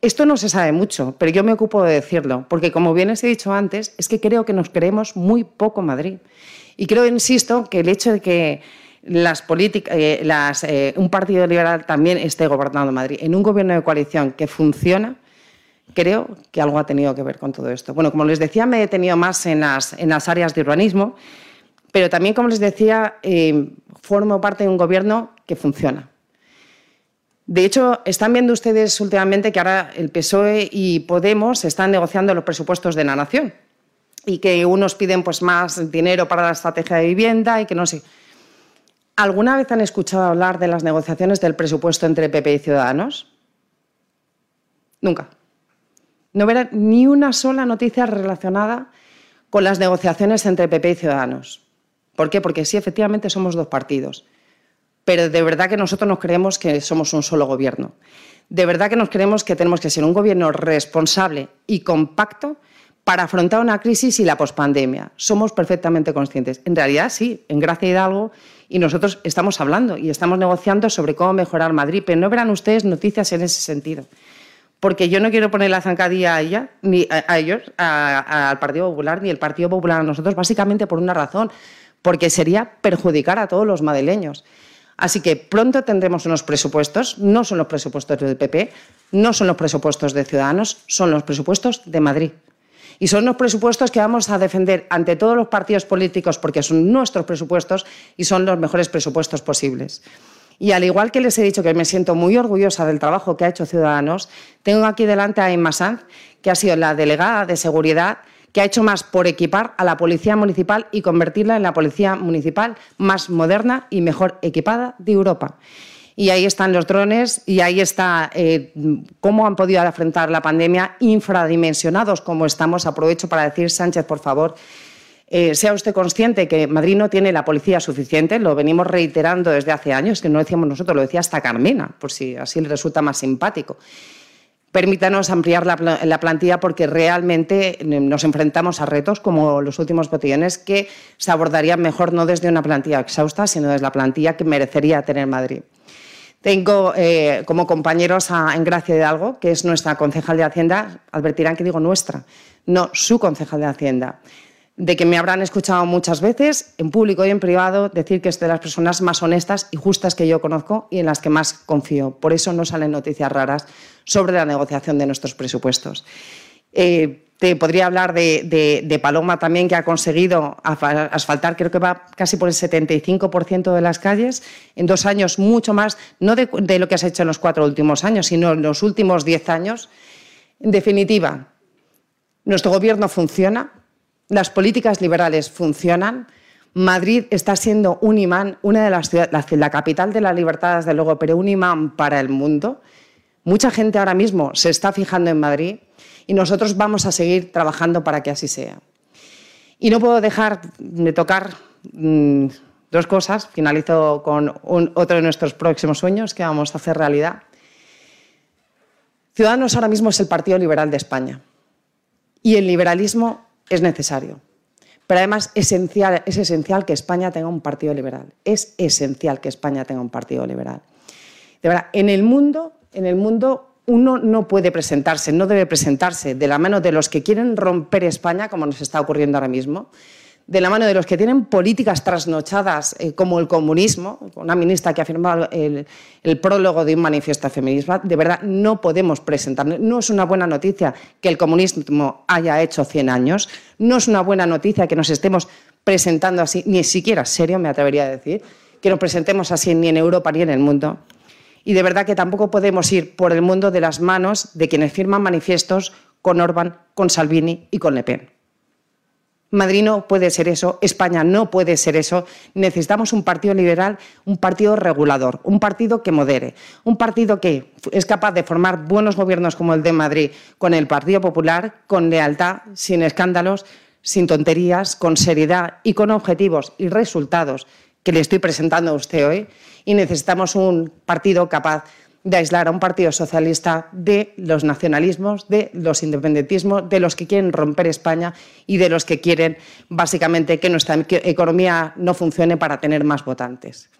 Esto no se sabe mucho, pero yo me ocupo de decirlo, porque como bien os he dicho antes, es que creo que nos creemos muy poco Madrid. Y creo, insisto, que el hecho de que las eh, eh, un partido liberal también esté gobernando Madrid en un gobierno de coalición que funciona, creo que algo ha tenido que ver con todo esto. Bueno, como les decía, me he detenido más en las, áreas de urbanismo, pero también, como les decía, eh, formo parte de un gobierno que funciona. De hecho, están viendo ustedes últimamente que ahora el PSOE y Podemos están negociando los presupuestos de la nación y que unos piden pues, más dinero para la estrategia de vivienda y que no sé. ¿Alguna vez han escuchado hablar de las negociaciones del presupuesto entre PP y Ciudadanos? Nunca. No verán ni una sola noticia relacionada con las negociaciones entre PP y Ciudadanos. ¿Por qué? Porque sí, efectivamente somos dos partidos. Pero de verdad que nosotros nos creemos que somos un solo gobierno. De verdad que nos creemos que tenemos que ser un gobierno responsable y compacto para afrontar una crisis y la pospandemia. Somos perfectamente conscientes. En realidad, sí, en Gracia Hidalgo y nosotros estamos hablando y estamos negociando sobre cómo mejorar Madrid, pero no verán ustedes noticias en ese sentido. Porque yo no quiero poner la zancadilla a ella, ni a, ellos, al Partido Popular, ni el Partido Popular a nosotros, básicamente por una razón, porque sería perjudicar a todos los madrileños. Así que pronto tendremos unos presupuestos, no son los presupuestos del PP, no son los presupuestos de Ciudadanos, son los presupuestos de Madrid. Y son los presupuestos que vamos a defender ante todos los partidos políticos porque son nuestros presupuestos y son los mejores presupuestos posibles. Y al igual que les he dicho que me siento muy orgullosa del trabajo que ha hecho Ciudadanos, tengo aquí delante a Emma Sanz, que ha sido la delegada de seguridad que ha hecho más por equipar a la policía municipal y convertirla en la policía municipal más moderna y mejor equipada de Europa. Y ahí están los drones y ahí está eh, cómo han podido afrontar la pandemia infradimensionados como estamos. Aprovecho para decir, Sánchez, por favor, eh, sea usted consciente que Madrid no tiene la policía suficiente, lo venimos reiterando desde hace años, que no decíamos nosotros, lo decía hasta Carmena, por si así le resulta más simpático. Permítanos ampliar la, plantilla porque realmente nos enfrentamos a retos como los últimos botellones que se abordarían mejor no desde una plantilla exhausta, sino desde la plantilla que merecería tener Madrid. Tengo eh, como compañeros a Engracia Hidalgo, que es nuestra concejal de Hacienda. Advertirán que digo nuestra, no su concejal de Hacienda. De que me habrán escuchado muchas veces, en público y en privado, decir que es de las personas más honestas y justas que yo conozco y en las que más confío. Por eso no salen noticias raras sobre la negociación de nuestros presupuestos. Eh, te podría hablar de, Paloma también, que ha conseguido asfaltar, creo que va casi por el 75% de las calles, en dos años mucho más, no de, de, lo que has hecho en los cuatro últimos años, sino en los últimos diez años. En definitiva, nuestro gobierno funciona, las políticas liberales funcionan, Madrid está siendo un imán, una de las ciudades, la, capital de la libertad, desde luego, pero un imán para el mundo. Mucha gente ahora mismo se está fijando en Madrid y nosotros vamos a seguir trabajando para que así sea. Y no puedo dejar de tocar mm, dos cosas. Finalizo con otro de nuestros próximos sueños que vamos a hacer realidad. Ciudadanos ahora mismo es el Partido Liberal de España y el liberalismo es necesario. Pero además esencial, es esencial que España tenga un partido liberal. Es esencial que España tenga un partido liberal. De verdad, en el mundo, en el mundo uno no puede presentarse, no debe presentarse de la mano de los que quieren romper España, como nos está ocurriendo ahora mismo, de la mano de los que tienen políticas trasnochadas eh, como el comunismo, una ministra que ha firmado el, prólogo de un manifiesto feminismo, de verdad no podemos presentarnos. No es una buena noticia que el comunismo haya hecho 100 años, no es una buena noticia que nos estemos presentando así, ni siquiera serio, me atrevería a decir, que nos presentemos así ni en Europa ni en el mundo. Y de verdad que tampoco podemos ir por el mundo de las manos de quienes firman manifiestos con Orbán, con Salvini y con Le Pen. Madrid no puede ser eso, España no puede ser eso. Necesitamos un partido liberal, un partido regulador, un partido que modere, un partido que es capaz de formar buenos gobiernos como el de Madrid con el Partido Popular, con lealtad, sin escándalos, sin tonterías, con seriedad y con objetivos y resultados que le estoy presentando a usted hoy y necesitamos un partido capaz de aislar a un partido socialista de los nacionalismos, de los independentismos, de los que quieren romper España y de los que quieren básicamente que nuestra economía no funcione para tener más votantes.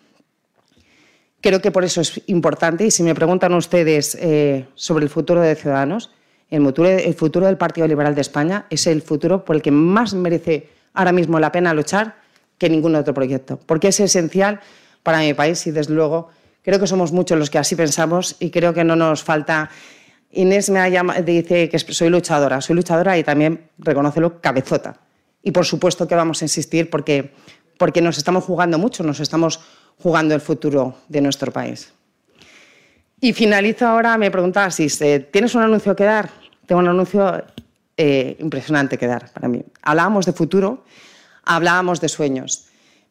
Creo que por eso es importante y si me preguntan ustedes eh, sobre el futuro de Ciudadanos, el futuro, el futuro del Partido Liberal de España es el futuro por el que más merece ahora mismo la pena luchar que ningún otro proyecto, porque es esencial para mi país y, desde luego, creo que somos muchos los que así pensamos y creo que no nos falta Inés me dice que soy luchadora, soy luchadora y también, reconócelo, cabezota. Y por supuesto que vamos a insistir porque, porque nos estamos jugando mucho, nos estamos jugando el futuro de nuestro país. Y finalizo ahora, me preguntaba si ¿tienes un anuncio que dar? Tengo un anuncio eh, impresionante que dar para mí. Hablábamos de futuro, hablábamos de sueños.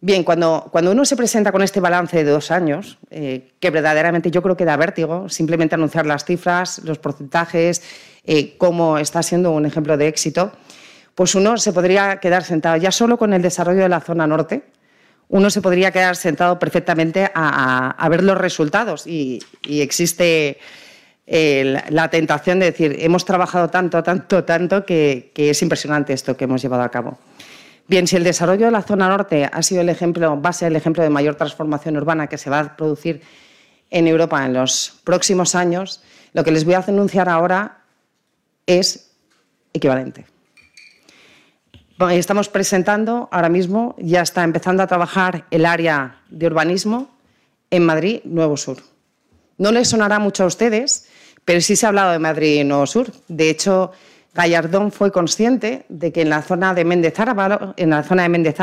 Bien, cuando, uno se presenta con este balance de dos años, eh, que verdaderamente yo creo que da vértigo, simplemente anunciar las cifras, los porcentajes, eh, cómo está siendo un ejemplo de éxito, pues uno se podría quedar sentado ya solo con el desarrollo de la zona norte, uno se podría quedar sentado perfectamente a, ver los resultados y, existe la tentación de decir, hemos trabajado tanto, tanto, tanto que es impresionante esto que hemos llevado a cabo. Bien, si el desarrollo de la zona norte ha sido el ejemplo, va a ser el ejemplo de mayor transformación urbana que se va a producir en Europa en los próximos años, lo que les voy a anunciar ahora es equivalente. Estamos presentando ahora mismo, ya está empezando a trabajar el área de urbanismo en Madrid Nuevo Sur. No les sonará mucho a ustedes, pero sí se ha hablado de Madrid Nuevo Sur. De hecho, Gallardón fue consciente de que en la zona de Méndez Álvaro, en la zona de Méndez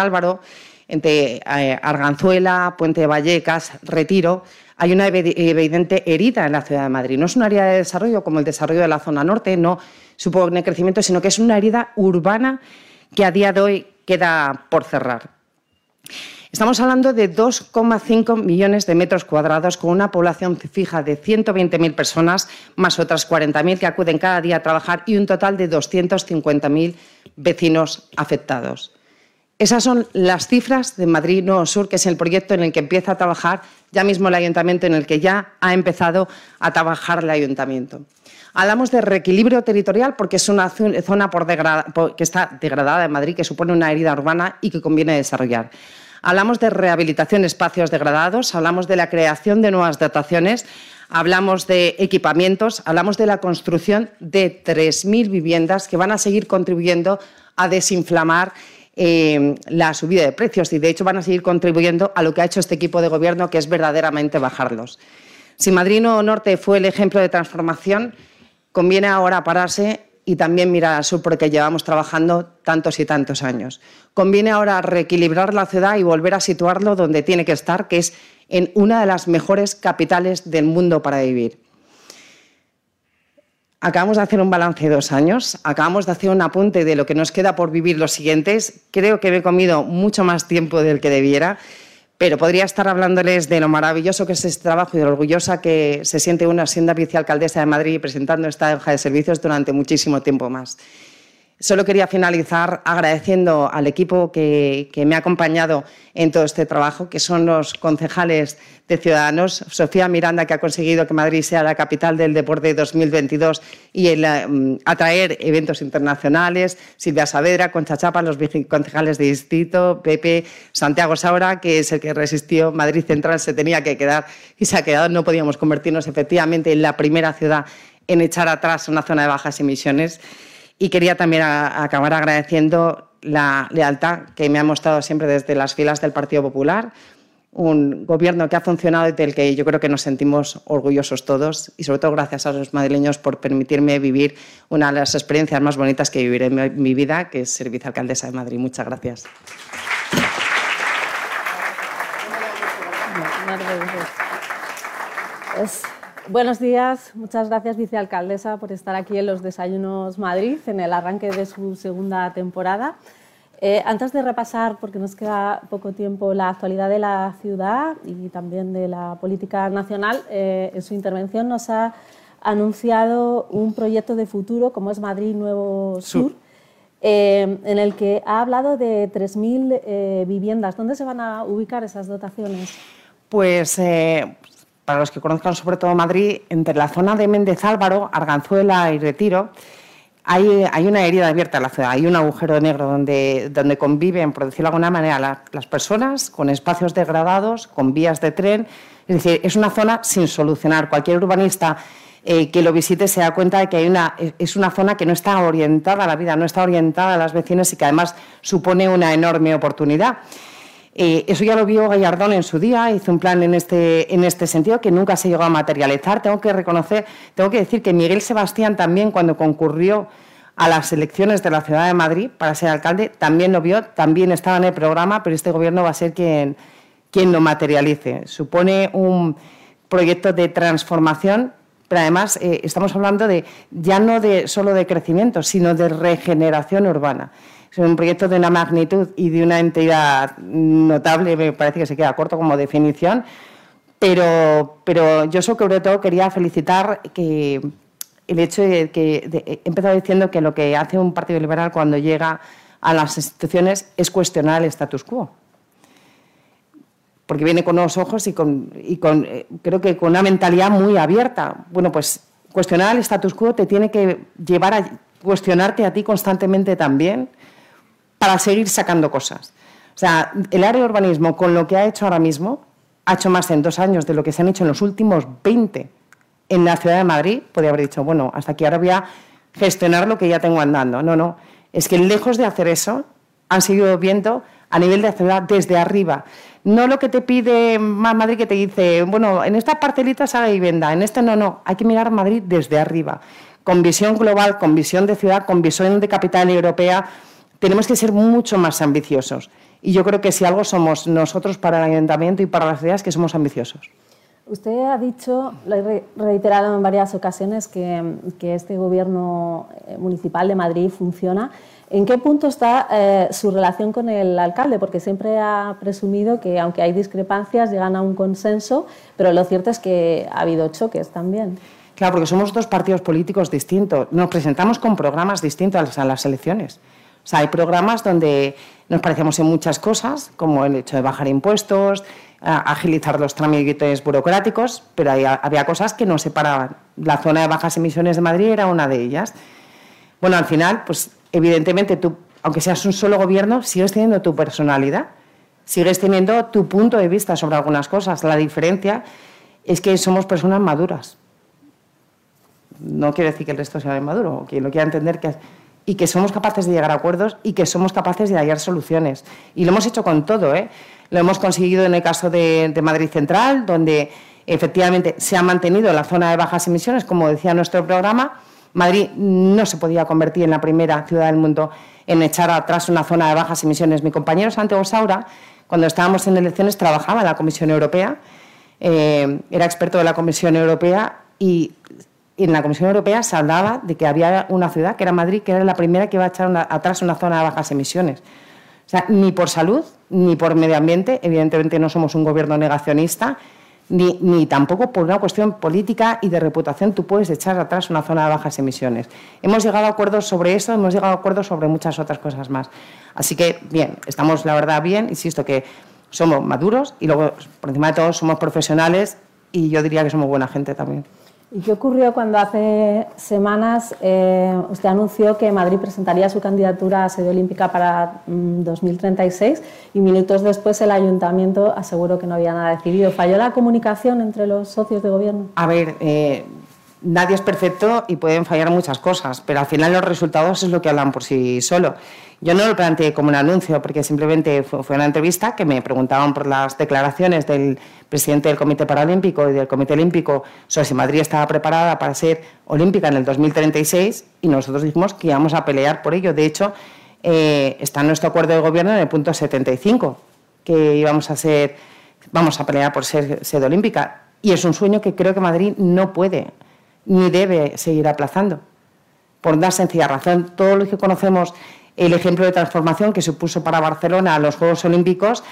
entre eh, Arganzuela, Puente de Vallecas, Retiro, hay una evidente herida en la ciudad de Madrid. No es una área de desarrollo como el desarrollo de la zona norte, no supone crecimiento, sino que es una herida urbana que a día de hoy queda por cerrar. Estamos hablando de 2,5 millones de metros cuadrados con una población fija de 120.000 personas, más otras 40.000 que acuden cada día a trabajar y un total de 250.000 vecinos afectados. Esas son las cifras de Madrid Nuevo Sur, que es el proyecto en el que empieza a trabajar ya mismo el ayuntamiento, en el que ya ha empezado a trabajar el ayuntamiento. Hablamos de reequilibrio territorial porque es una zona que está degradada en Madrid, que supone una herida urbana y que conviene desarrollar. Hablamos de rehabilitación de espacios degradados, hablamos de la creación de nuevas dotaciones, hablamos de equipamientos, hablamos de la construcción de 3.000 viviendas que van a seguir contribuyendo a desinflamar eh, la subida de precios y, de hecho, van a seguir contribuyendo a lo que ha hecho este equipo de gobierno, que es verdaderamente bajarlos. Si Madrid Norte fue el ejemplo de transformación, conviene ahora pararse y también mirar al sur porque llevamos trabajando tantos y tantos años. Conviene ahora reequilibrar la ciudad y volver a situarlo donde tiene que estar, que es en una de las mejores capitales del mundo para vivir. Acabamos de hacer un balance de dos años, acabamos de hacer un apunte de lo que nos queda por vivir los siguientes. Creo que me he comido mucho más tiempo del que debiera pero podría estar hablándoles de lo maravilloso que es este trabajo y de lo orgullosa que se siente una siendo vicealcaldesa de Madrid presentando esta hoja de servicios durante muchísimo tiempo más. Solo quería finalizar agradeciendo al equipo que, me ha acompañado en todo este trabajo, que son los concejales de Ciudadanos, Sofía Miranda, que ha conseguido que Madrid sea la capital del deporte 2022 y el, mm, atraer eventos internacionales, Silvia Saavedra, Concha Chapa, los concejales de distrito, Pepe, Santiago Saura, que es el que resistió, Madrid Central se tenía que quedar y se ha quedado, no podíamos convertirnos efectivamente en la primera ciudad en echar atrás una zona de bajas emisiones. Y quería también acabar agradeciendo la lealtad que me ha mostrado siempre desde las filas del Partido Popular, un gobierno que ha funcionado y del que yo creo que nos sentimos orgullosos todos y sobre todo gracias a los madrileños por permitirme vivir una de las experiencias más bonitas que viviré en mi vida, que es ser vicealcaldesa de Madrid. Muchas gracias. Buenos días, muchas gracias vicealcaldesa por estar aquí en los Desayunos Madrid en el arranque de su segunda temporada. Eh, antes de repasar, porque nos queda poco tiempo, la actualidad de la ciudad y también de la política nacional, eh, en su intervención nos ha anunciado un proyecto de futuro como es Madrid Nuevo Sur, eh, en el que ha hablado de 3.000 viviendas. ¿Dónde se van a ubicar esas dotaciones? Pues para los que conozcan sobre todo Madrid, entre la zona de Méndez Álvaro, Arganzuela y Retiro, hay, una herida abierta en la ciudad, hay un agujero negro donde, donde conviven, por decirlo de alguna manera, las personas con espacios degradados, con vías de tren. Es decir, es una zona sin solucionar. Cualquier urbanista eh, que lo visite se da cuenta de que hay una, es una zona que no está orientada a la vida, no está orientada a las vecinas y que además supone una enorme oportunidad. Eh, eso ya lo vio Gallardón en su día, hizo un plan en este, en este sentido que nunca se llegó a materializar. Tengo que reconocer, tengo que decir que Miguel Sebastián también cuando concurrió a las elecciones de la Ciudad de Madrid para ser alcalde, también lo vio, también estaba en el programa, pero este gobierno va a ser quien, quien lo materialice. Supone un proyecto de transformación, pero además eh, estamos hablando de ya no de solo de crecimiento, sino de regeneración urbana. Es un proyecto de una magnitud y de una entidad notable, me parece que se queda corto como definición, pero, pero yo sobre todo quería felicitar que el hecho de que he empezado diciendo que lo que hace un partido liberal cuando llega a las instituciones es cuestionar el status quo. Porque viene con unos ojos y con, y con eh, creo que con una mentalidad muy abierta. Bueno, pues cuestionar el status quo te tiene que llevar a cuestionarte a ti constantemente también para seguir sacando cosas. O sea, el área urbanismo, con lo que ha hecho ahora mismo, ha hecho más en dos años de lo que se han hecho en los últimos 20 en la ciudad de Madrid. Podría haber dicho, bueno, hasta aquí ahora voy a gestionar lo que ya tengo andando. No, no. Es que lejos de hacer eso, han seguido viendo a nivel de ciudad desde arriba. No lo que te pide Madrid que te dice, bueno, en esta parcelita se haga venda, en este no, no. Hay que mirar Madrid desde arriba, con visión global, con visión de ciudad, con visión de capital europea tenemos que ser mucho más ambiciosos. Y yo creo que si algo somos nosotros para el ayuntamiento y para las ciudades, que somos ambiciosos. Usted ha dicho, lo he reiterado en varias ocasiones, que, este gobierno eh, municipal de Madrid funciona. ¿En qué punto está eh, su relación con el alcalde? Porque siempre ha presumido que, aunque hay discrepancias, llegan a un consenso, pero lo cierto es que ha habido choques también. Claro, porque somos dos partidos políticos distintos. Nos presentamos con programas distintos a las elecciones. O sea, hay programas donde nos parecemos en muchas cosas, como el hecho de bajar impuestos, agilizar los trámites burocráticos, pero había cosas que nos separaban. La zona de bajas emisiones de Madrid era una de ellas. Bueno, al final, pues evidentemente tú, aunque seas un solo gobierno, sigues teniendo tu personalidad, sigues teniendo tu punto de vista sobre algunas cosas. La diferencia es que somos personas maduras. No quiere decir que el resto sea inmaduro, que lo quiera entender que y que somos capaces de llegar a acuerdos y que somos capaces de hallar soluciones. Y lo hemos hecho con todo. ¿eh? Lo hemos conseguido en el caso de, Madrid Central, donde efectivamente se ha mantenido la zona de bajas emisiones, como decía nuestro programa. Madrid no se podía convertir en la primera ciudad del mundo en echar atrás una zona de bajas emisiones. Mi compañero Santiago Saura, cuando estábamos en elecciones, trabajaba en la Comisión Europea, eh, era experto de la Comisión Europea y en la Comisión Europea se hablaba de que había una ciudad, que era Madrid, que era la primera que iba a echar atrás una zona de bajas emisiones. O sea, ni por salud, ni por medio ambiente, evidentemente no somos un gobierno negacionista, ni, ni, tampoco por una cuestión política y de reputación tú puedes echar atrás una zona de bajas emisiones. Hemos llegado a acuerdos sobre eso, hemos llegado a acuerdos sobre muchas otras cosas más. Así que, bien, estamos la verdad bien, insisto que somos maduros y luego, por encima de todo, somos profesionales y yo diría que somos buena gente también. ¿Y qué ocurrió cuando hace semanas eh, usted anunció que Madrid presentaría su candidatura a sede olímpica para 2036 mm, y minutos después el ayuntamiento aseguró que no había nada decidido? ¿Falló la comunicación entre los socios de gobierno? A ver, eh, nadie es perfecto y pueden fallar muchas cosas, pero al final los resultados es lo que hablan por sí solo. Yo no lo planteé como un anuncio, porque simplemente fue, una entrevista que me preguntaban por las declaraciones del presidente del Comité Paralímpico y del Comité Olímpico sobre si Madrid estaba preparada para ser olímpica en el 2036 y nosotros dijimos que íbamos a pelear por ello. De hecho, eh, está en nuestro acuerdo de gobierno en el punto 75, que íbamos a ser, vamos a pelear por ser sede olímpica. Y es un sueño que creo que Madrid no puede ni debe seguir aplazando. Por una sencilla razón, todos los que conocemos el ejemplo de transformación que supuso para Barcelona los Juegos Olímpicos,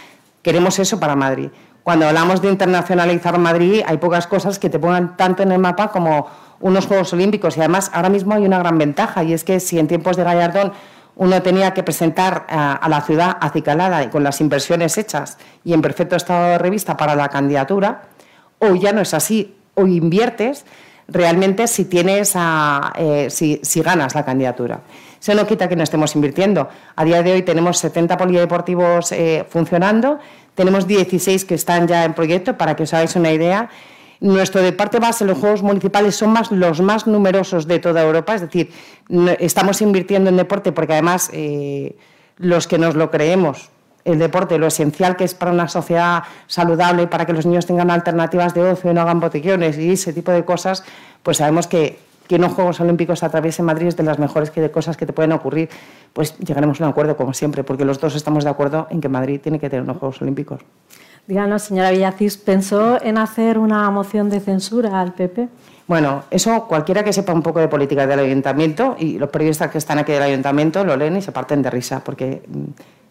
queremos eso para Madrid. Cuando hablamos de internacionalizar Madrid, hay pocas cosas que te pongan tanto en el mapa como unos Juegos Olímpicos. Y además, ahora mismo hay una gran ventaja, y es que si en tiempos de Gallardón uno tenía que presentar a, la ciudad acicalada y con las inversiones hechas y en perfecto estado de revista para la candidatura, hoy ya no es así. Hoy inviertes realmente si, tienes eh, si, si ganas la candidatura. Eso no quita que no estemos invirtiendo. A día de hoy tenemos 70 polideportivos eh, funcionando, tenemos 16 que están ya en proyecto, para que os hagáis una idea. Nuestro deporte base, los Juegos Municipales, son más, los más numerosos de toda Europa, es decir, estamos invirtiendo en deporte porque además eh, los que nos lo creemos el deporte, lo esencial que es para una sociedad saludable, para que los niños tengan alternativas de ocio y no hagan botiquiones y ese tipo de cosas, pues sabemos que que unos Juegos Olímpicos a través de Madrid es de las mejores cosas que te pueden ocurrir, pues llegaremos a un acuerdo, como siempre, porque los dos estamos de acuerdo en que Madrid tiene que tener unos Juegos Olímpicos. Díganos, señora Villacís, ¿pensó en hacer una moción de censura al PP? Bueno, eso cualquiera que sepa un poco de política del ayuntamiento y los periodistas que están aquí del ayuntamiento lo leen y se parten de risa, porque mm,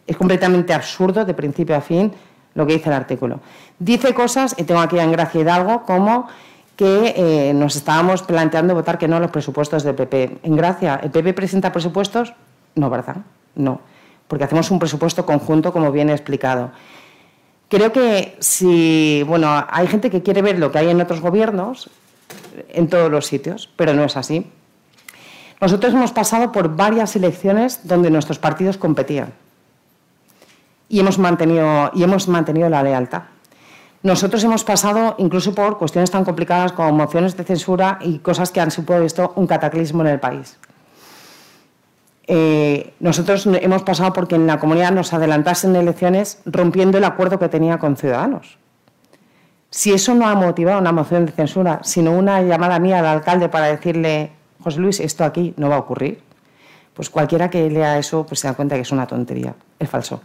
es completamente absurdo de principio a fin lo que dice el artículo. Dice cosas, y tengo aquí a Gracia Hidalgo, como que eh, nos estábamos planteando votar que no a los presupuestos del PP. En Gracia, ¿el PP presenta presupuestos? No, ¿verdad? No, porque hacemos un presupuesto conjunto, como bien he explicado. Creo que si, bueno, hay gente que quiere ver lo que hay en otros gobiernos, en todos los sitios, pero no es así. Nosotros hemos pasado por varias elecciones donde nuestros partidos competían y hemos mantenido, y hemos mantenido la lealtad. Nosotros hemos pasado incluso por cuestiones tan complicadas como mociones de censura y cosas que han supuesto un cataclismo en el país. Eh, nosotros hemos pasado porque en la comunidad nos adelantasen elecciones rompiendo el acuerdo que tenía con Ciudadanos. Si eso no ha motivado una moción de censura, sino una llamada mía al alcalde para decirle, José Luis, esto aquí no va a ocurrir, pues cualquiera que lea eso pues se da cuenta que es una tontería, es falso.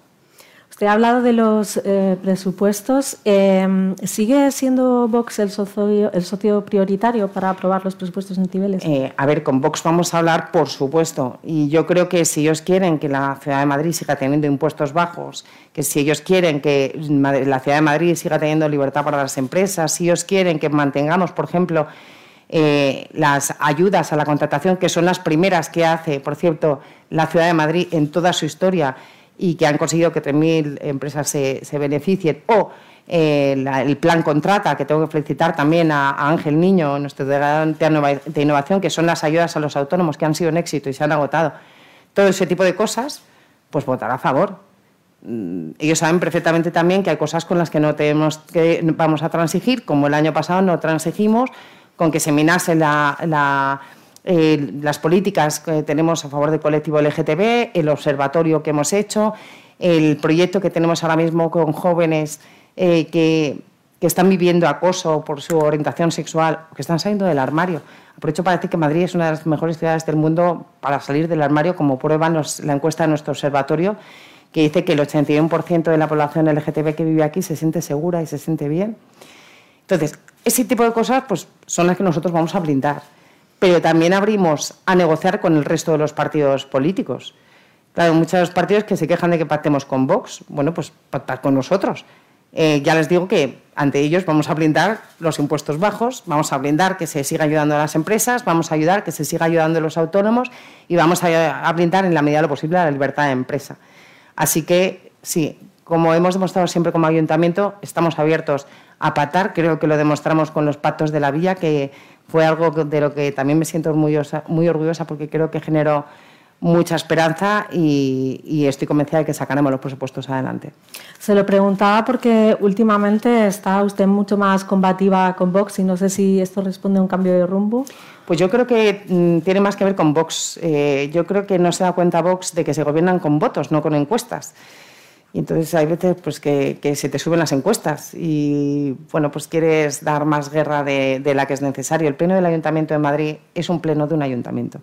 Usted ha hablado de los eh, presupuestos. Em, ¿Sigue siendo Vox el socio, prioritario para aprobar los presupuestos en Cibeles? Eh, a ver, con Vox vamos a hablar, por supuesto. Y yo creo que si ellos quieren que la Ciudad de Madrid siga teniendo impuestos bajos, que si ellos quieren que la Ciudad de Madrid siga teniendo libertad para las empresas, si ellos quieren que mantengamos, por ejemplo, eh, las ayudas a la contratación, que son las primeras que hace, por cierto, la Ciudad de Madrid en toda su historia, y que han conseguido que 3.000 empresas se, beneficien, o eh, el plan Contrata, que tengo que felicitar también a, Ángel Niño, nuestro delegado de innovación, que son las ayudas a los autónomos que han sido un éxito y se han agotado. Todo ese tipo de cosas, pues votar a favor. Mm, ellos saben perfectamente también que hay cosas con las que no tenemos que vamos a transigir, como el año pasado no transigimos con que se minase la eh, las políticas que tenemos a favor del colectivo LGTB, el observatorio que hemos hecho, el proyecto que tenemos ahora mismo con jóvenes eh, que, están viviendo acoso por su orientación sexual, que están saliendo del armario. Aprovecho para decir que Madrid es una de las mejores ciudades del mundo para salir del armario, como prueba la encuesta de nuestro observatorio, que dice que el 81% de la población LGTB que vive aquí se siente segura y se siente bien. Entonces, ese tipo de cosas pues, son las que nosotros vamos a blindar pero también abrimos a negociar con el resto de los partidos políticos. Claro, muchos partidos que se quejan de que pactemos con Vox, bueno, pues pactar con nosotros. Eh, ya les digo que ante ellos vamos a blindar los impuestos bajos, vamos a blindar que se siga ayudando a las empresas, vamos a ayudar que se siga ayudando a los autónomos y vamos a, a blindar en la medida de lo posible la libertad de empresa. Así que sí, como hemos demostrado siempre como ayuntamiento, estamos abiertos a patar. Creo que lo demostramos con los pactos de la villa, que fue algo de lo que también me siento muy, muy orgullosa porque creo que generó mucha esperanza y, estoy convencida de que sacaremos los presupuestos adelante. Se lo preguntaba porque últimamente está usted mucho más combativa con Vox y no sé si esto responde a un cambio de rumbo. Pues yo creo que mm, tiene más que ver con Vox. Eh, yo creo que no se da cuenta Vox de que se gobiernan con votos, no con encuestas. Y entonces hay veces pues, que, se te suben las encuestas y bueno, pues quieres dar más guerra de, la que es necesario. El pleno del Ayuntamiento de Madrid es un pleno de un ayuntamiento.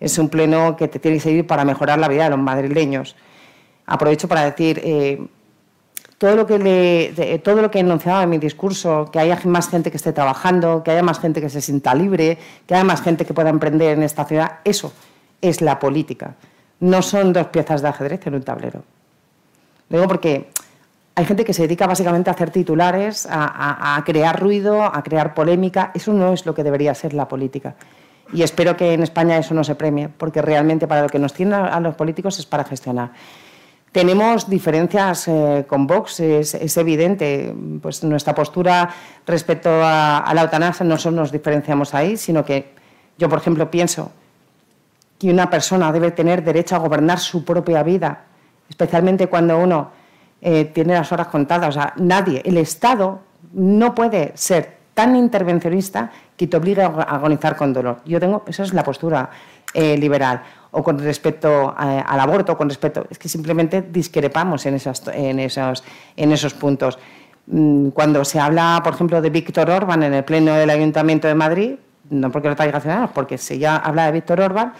Es un pleno que te tiene que servir para mejorar la vida de los madrileños. Aprovecho para decir eh, todo, lo que le, todo lo que he enunciado en mi discurso, que haya más gente que esté trabajando, que haya más gente que se sienta libre, que haya más gente que pueda emprender en esta ciudad, eso es la política. No son dos piezas de ajedrez en un tablero. Lo digo porque hay gente que se dedica básicamente a hacer titulares, a, crear ruido, a crear polémica. Eso no es lo que debería ser la política. Y espero que en España eso no se premie, porque realmente para lo que nos tienen a los políticos es para gestionar. Tenemos diferencias eh, con Vox, es, evidente. Pues nuestra postura respecto a, a la eutanasia no solo nos diferenciamos ahí, sino que yo, por ejemplo, pienso que una persona debe tener derecho a gobernar su propia vida especialmente cuando uno eh, tiene las horas contadas. O sea, nadie, el Estado no puede ser tan intervencionista que te obligue a agonizar con dolor. Yo tengo, esa es la postura eh, liberal. o con respecto al aborto, con respecto. Es que simplemente discrepamos en, esas, en, esos, en esos puntos. Mm, cuando se habla, por ejemplo, de Víctor Orban en el Pleno del Ayuntamiento de Madrid, no porque lo traiga Ciudadanos, porque si ya habla de Víctor Orban,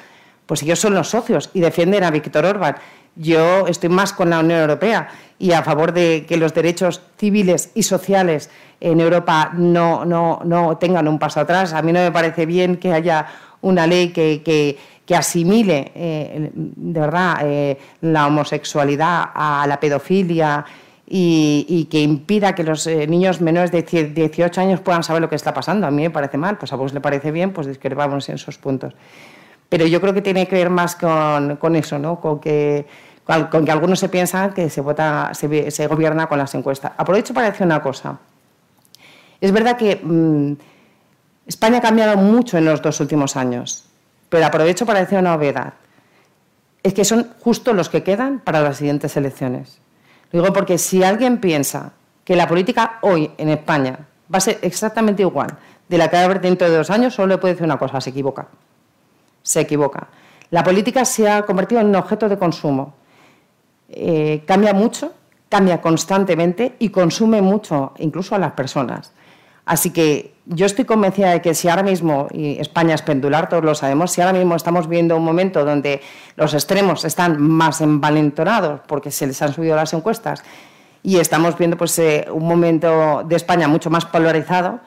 pues ellos son los socios y defienden a Víctor Orban. Yo estoy más con la Unión Europea y a favor de que los derechos civiles y sociales en Europa no, no, no tengan un paso atrás. A mí no me parece bien que haya una ley que, que, asimile eh, de verdad eh, la homosexualidad a la pedofilia y, que impida que los eh, niños menores de 18 años puedan saber lo que está pasando. A mí me parece mal, pues a vos le parece bien, pues discrepamos en esos puntos. Pero yo creo que tiene que ver más con, con eso, ¿no? con, que, con que algunos se piensan que se, vota, se, se, gobierna con las encuestas. Aprovecho para decir una cosa. Es verdad que mm, España ha cambiado mucho en los dos últimos años, pero aprovecho para decir una obviedad. Es que son justo los que quedan para las siguientes elecciones. Digo porque si alguien piensa que la política hoy en España va a ser exactamente igual de la que va a haber dentro de dos años, solo le puede decir una cosa, se equivoca. Se equivoca. La política se ha convertido en un objeto de consumo. Eh, cambia mucho, cambia constantemente y consume mucho, incluso a las personas. Así que yo estoy convencida de que si ahora mismo, y España es pendular, todos lo sabemos, si ahora mismo estamos viendo un momento donde los extremos están más envalentonados porque se les han subido las encuestas y estamos viendo pues, eh, un momento de España mucho más polarizado,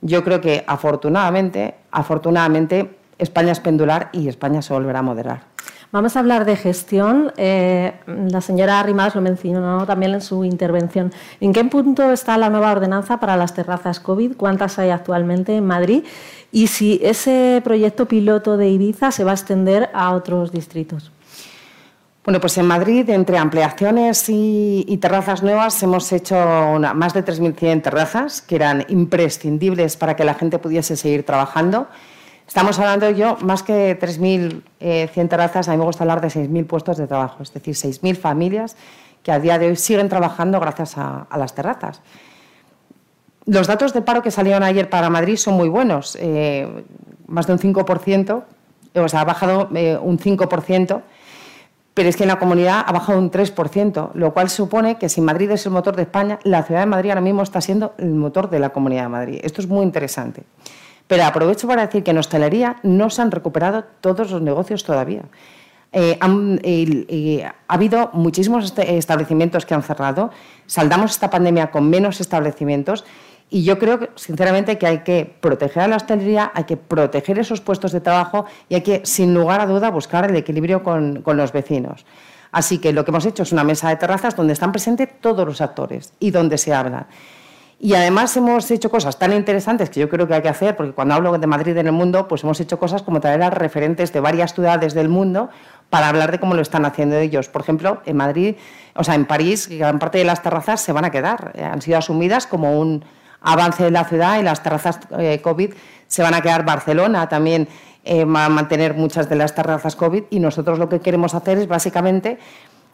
yo creo que afortunadamente, afortunadamente España es pendular y España se volverá a moderar. Vamos a hablar de gestión. Eh, la señora Arrimadas lo mencionó también en su intervención. ¿En qué punto está la nueva ordenanza para las terrazas COVID? ¿Cuántas hay actualmente en Madrid? Y si ese proyecto piloto de Ibiza se va a extender a otros distritos. Bueno, pues en Madrid, entre ampliaciones y, terrazas nuevas, hemos hecho más de 3.100 terrazas que eran imprescindibles para que la gente pudiese seguir trabajando. Estamos hablando yo, más que 3.100 eh, terrazas, a mí me gusta hablar de 6.000 puestos de trabajo, es decir, 6.000 familias que a día de hoy siguen trabajando gracias a, las terrazas. Los datos del paro que salieron ayer para Madrid son muy buenos, eh, más de un 5%, o sea, ha bajado eh, un 5%, pero es que en la comunidad ha bajado un 3%, lo cual supone que si Madrid es el motor de España, la ciudad de Madrid ahora mismo está siendo el motor de la comunidad de Madrid. Esto es muy interesante. Pero aprovecho para decir que en hostelería no se han recuperado todos los negocios todavía. Eh, ha habido muchísimos este, establecimientos que han cerrado. Saldamos esta pandemia con menos establecimientos y yo creo, sinceramente, que hay que proteger a la hostelería, hay que proteger esos puestos de trabajo y hay que, sin lugar a duda, buscar el equilibrio con, con los vecinos. Así que lo que hemos hecho es una mesa de terrazas donde están presentes todos los actores y donde se habla. Y además hemos hecho cosas tan interesantes que yo creo que hay que hacer, porque cuando hablo de Madrid en el mundo, pues hemos hecho cosas como traer a referentes de varias ciudades del mundo para hablar de cómo lo están haciendo ellos. Por ejemplo, en Madrid, o sea, en París, gran parte de las terrazas se van a quedar, eh, han sido asumidas como un avance de la ciudad y las terrazas eh, COVID se van a quedar. Barcelona también eh, va a mantener muchas de las terrazas COVID y nosotros lo que queremos hacer es básicamente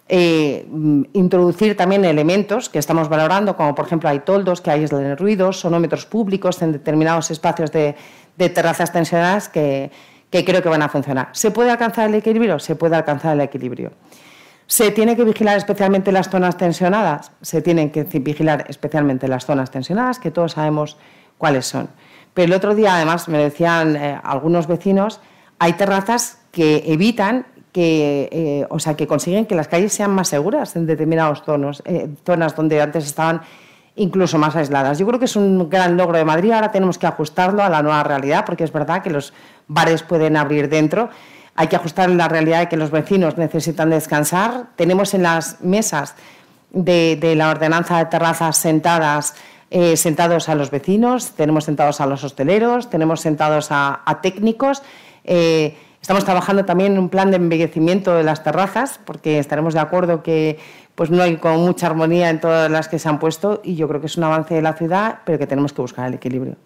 eh, introducir también elementos que estamos valorando, como por ejemplo hay toldos que aíslan ruidos, sonómetros públicos en determinados espacios de, terrazas tensionadas que, creo que van a funcionar. ¿Se puede alcanzar el equilibrio? Se puede alcanzar el equilibrio. ¿Se tiene que vigilar especialmente las zonas tensionadas? Se tienen que vigilar especialmente las zonas tensionadas, que todos sabemos cuáles son. Pero el otro día, además, me decían eh, algunos vecinos, hay terrazas que evitan que, eh, o sea, que consiguen que las calles sean más seguras en determinados tonos, eh, zonas donde antes estaban incluso más aisladas. Yo creo que es un gran logro de Madrid. Ahora tenemos que ajustarlo a la nueva realidad, porque es verdad que los bares pueden abrir dentro. Hay que ajustar la realidad de que los vecinos necesitan descansar. Tenemos en las mesas de, la ordenanza de terrazas sentadas, eh, sentados a los vecinos, tenemos sentados a los hosteleros, tenemos sentados a, a técnicos. Estamos trabajando también en un plan de embellecimiento de las terrazas, porque estaremos de acuerdo que pues no hay con mucha armonía en todas las que se han puesto y yo creo que es un avance de la ciudad, pero que tenemos que buscar el equilibrio.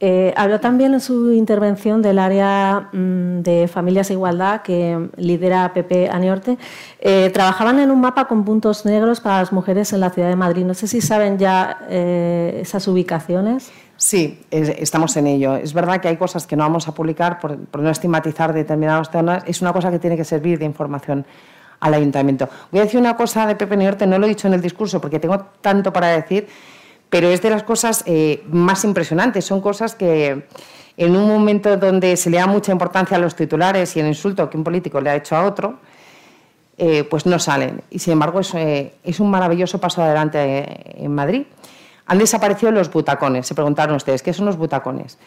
Eh, habló también en su intervención del área mm, de familias e igualdad que lidera Pepe Aniorte. Eh, trabajaban en un mapa con puntos negros para las mujeres en la ciudad de Madrid. No sé si saben ya eh, esas ubicaciones. Sí, estamos en ello. Es verdad que hay cosas que no vamos a publicar por, no estigmatizar determinados temas. Es una cosa que tiene que servir de información al ayuntamiento. Voy a decir una cosa de Pepe Aniorte, no lo he dicho en el discurso porque tengo tanto para decir pero es de las cosas eh, más impresionantes. Son cosas que en un momento donde se le da mucha importancia a los titulares y el insulto que un político le ha hecho a otro, eh, pues no salen. Y sin embargo es, eh, es un maravilloso paso adelante en Madrid. Han desaparecido los butacones. Se preguntaron ustedes, ¿qué son los butacones?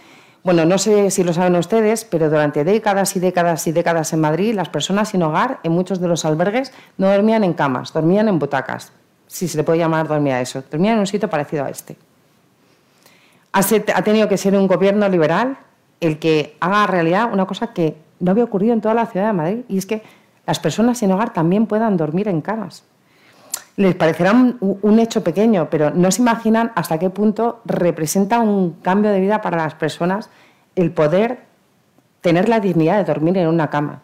Bueno, no sé si lo saben ustedes, pero durante décadas y décadas y décadas en Madrid, las personas sin hogar en muchos de los albergues no dormían en camas, dormían en butacas si se le puede llamar dormir a eso, dormía en un sitio parecido a este. Ha tenido que ser un gobierno liberal el que haga realidad una cosa que no había ocurrido en toda la ciudad de Madrid, y es que las personas sin hogar también puedan dormir en camas. Les parecerá un, hecho pequeño, pero no se imaginan hasta qué punto representa un cambio de vida para las personas el poder tener la dignidad de dormir en una cama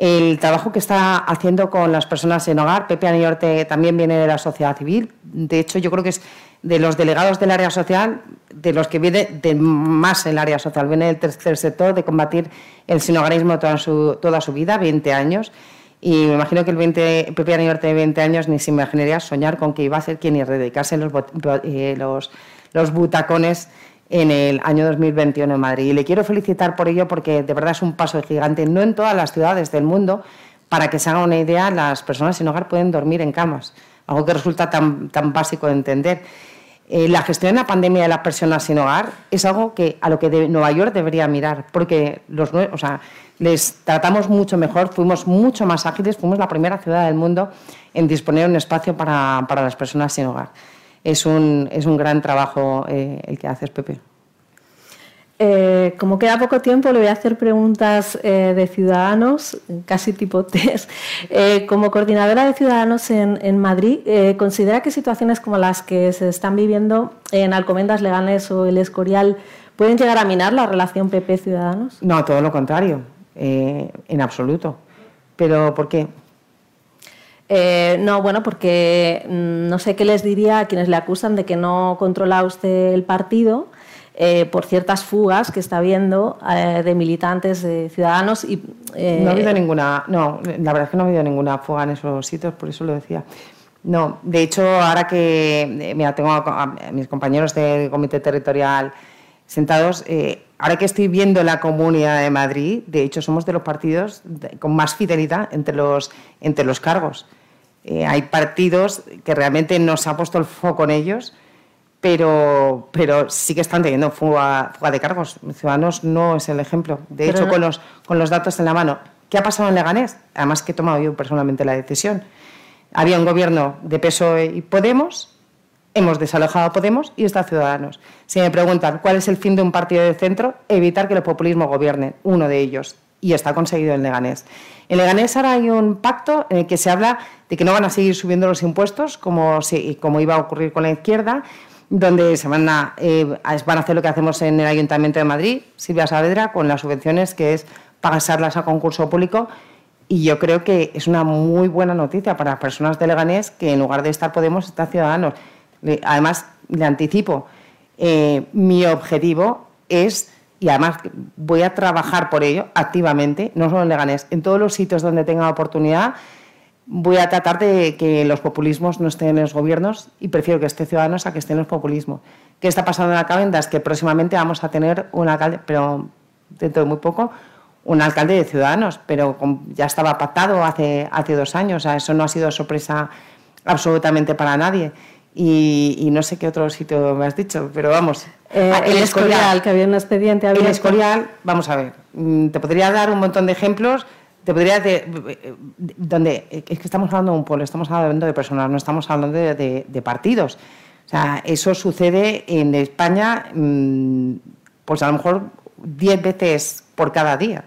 el trabajo que está haciendo con las personas en hogar. Pepe Aniorte también viene de la sociedad civil. De hecho, yo creo que es de los delegados del área social, de los que viene de más el área social. Viene del tercer sector, de combatir el sinogarismo toda su, toda su vida, 20 años. Y me imagino que el 20, Pepe Aniorte de 20 años ni se imaginaría soñar con que iba a ser quien erradicarse los, eh, los, los butacones en el año 2021 en Madrid. Y le quiero felicitar por ello porque de verdad es un paso gigante, no en todas las ciudades del mundo. Para que se haga una idea, las personas sin hogar pueden dormir en camas, algo que resulta tan, tan básico de entender. Eh, la gestión de la pandemia de las personas sin hogar es algo que a lo que Nueva York debería mirar, porque los, o sea, les tratamos mucho mejor, fuimos mucho más ágiles, fuimos la primera ciudad del mundo en disponer un espacio para, para las personas sin hogar es un, es un gran trabajo eh, el que haces, Pepe. Eh, como queda poco tiempo, le voy a hacer preguntas eh, de ciudadanos, casi tipo test. como coordinadora de ciudadanos en, en Madrid, ¿considera que situaciones como las que se están viviendo en Alcomendas Legales o el Escorial pueden llegar a minar la relación PP-Ciudadanos? No, todo lo contrario, en absoluto. ¿Pero por qué? Eh, no, bueno, porque mm, no sé qué les diría a quienes le acusan de que no controla usted el partido eh, por ciertas fugas que está habiendo eh, de militantes, de ciudadanos. Y, no ha habido ninguna, no, la verdad es que no ha habido ninguna fuga en esos sitios, por eso lo decía. No, de hecho, ahora que mira, tengo a, mis compañeros del comité territorial sentados, ahora que estoy viendo la Comunidad de Madrid, de hecho somos de los partidos con más fidelidad entre los, entre los cargos. Eh, hay partidos que realmente no se ha puesto el foco en ellos, pero, pero sí que están teniendo fuga, de cargos. Ciudadanos no es el ejemplo. De hecho, con, los, con los datos en la mano, ¿qué ha pasado en Leganés? Además que he tomado yo personalmente la decisión. Había un gobierno de PSOE y Podemos, hemos desalojado a Podemos y está Ciudadanos. Si me preguntan cuál es el fin de un partido de centro, evitar que el populismo gobierne, uno de ellos, y está conseguido en Leganés. En Leganés ahora hay un pacto en el que se habla de que no van a seguir subiendo los impuestos como, como iba a ocurrir con la izquierda, donde se van a, eh, van a hacer lo que hacemos en el Ayuntamiento de Madrid, Silvia Saavedra, con las subvenciones, que es pasarlas a concurso público. Y yo creo que es una muy buena noticia para las personas de Leganés que en lugar de estar Podemos, está Ciudadanos. Además, le anticipo, eh, mi objetivo es y además voy a trabajar por ello activamente, no solo en Leganés, en todos los sitios donde tenga oportunidad, voy a tratar de que los populismos no estén en los gobiernos y prefiero que esté Ciudadanos a que estén los populismos. ¿Qué está pasando en la Alcabenda? Es que próximamente vamos a tener un alcalde, pero dentro de muy poco, un alcalde de Ciudadanos, pero ya estaba pactado hace, hace dos años, o sea, eso no ha sido sorpresa absolutamente para nadie. Y, no sé qué otro sitio me has dicho, pero vamos. Eh, ah, el, Escorial, que había un expediente abierto. El Escorial, vamos a ver, mm, te podría dar un montón de ejemplos, te podría de, donde es que estamos hablando de un pueblo, estamos hablando de personas, no estamos hablando de, partidos. O sea, eso sucede en España, mm, pues a lo mejor 10 veces por cada día.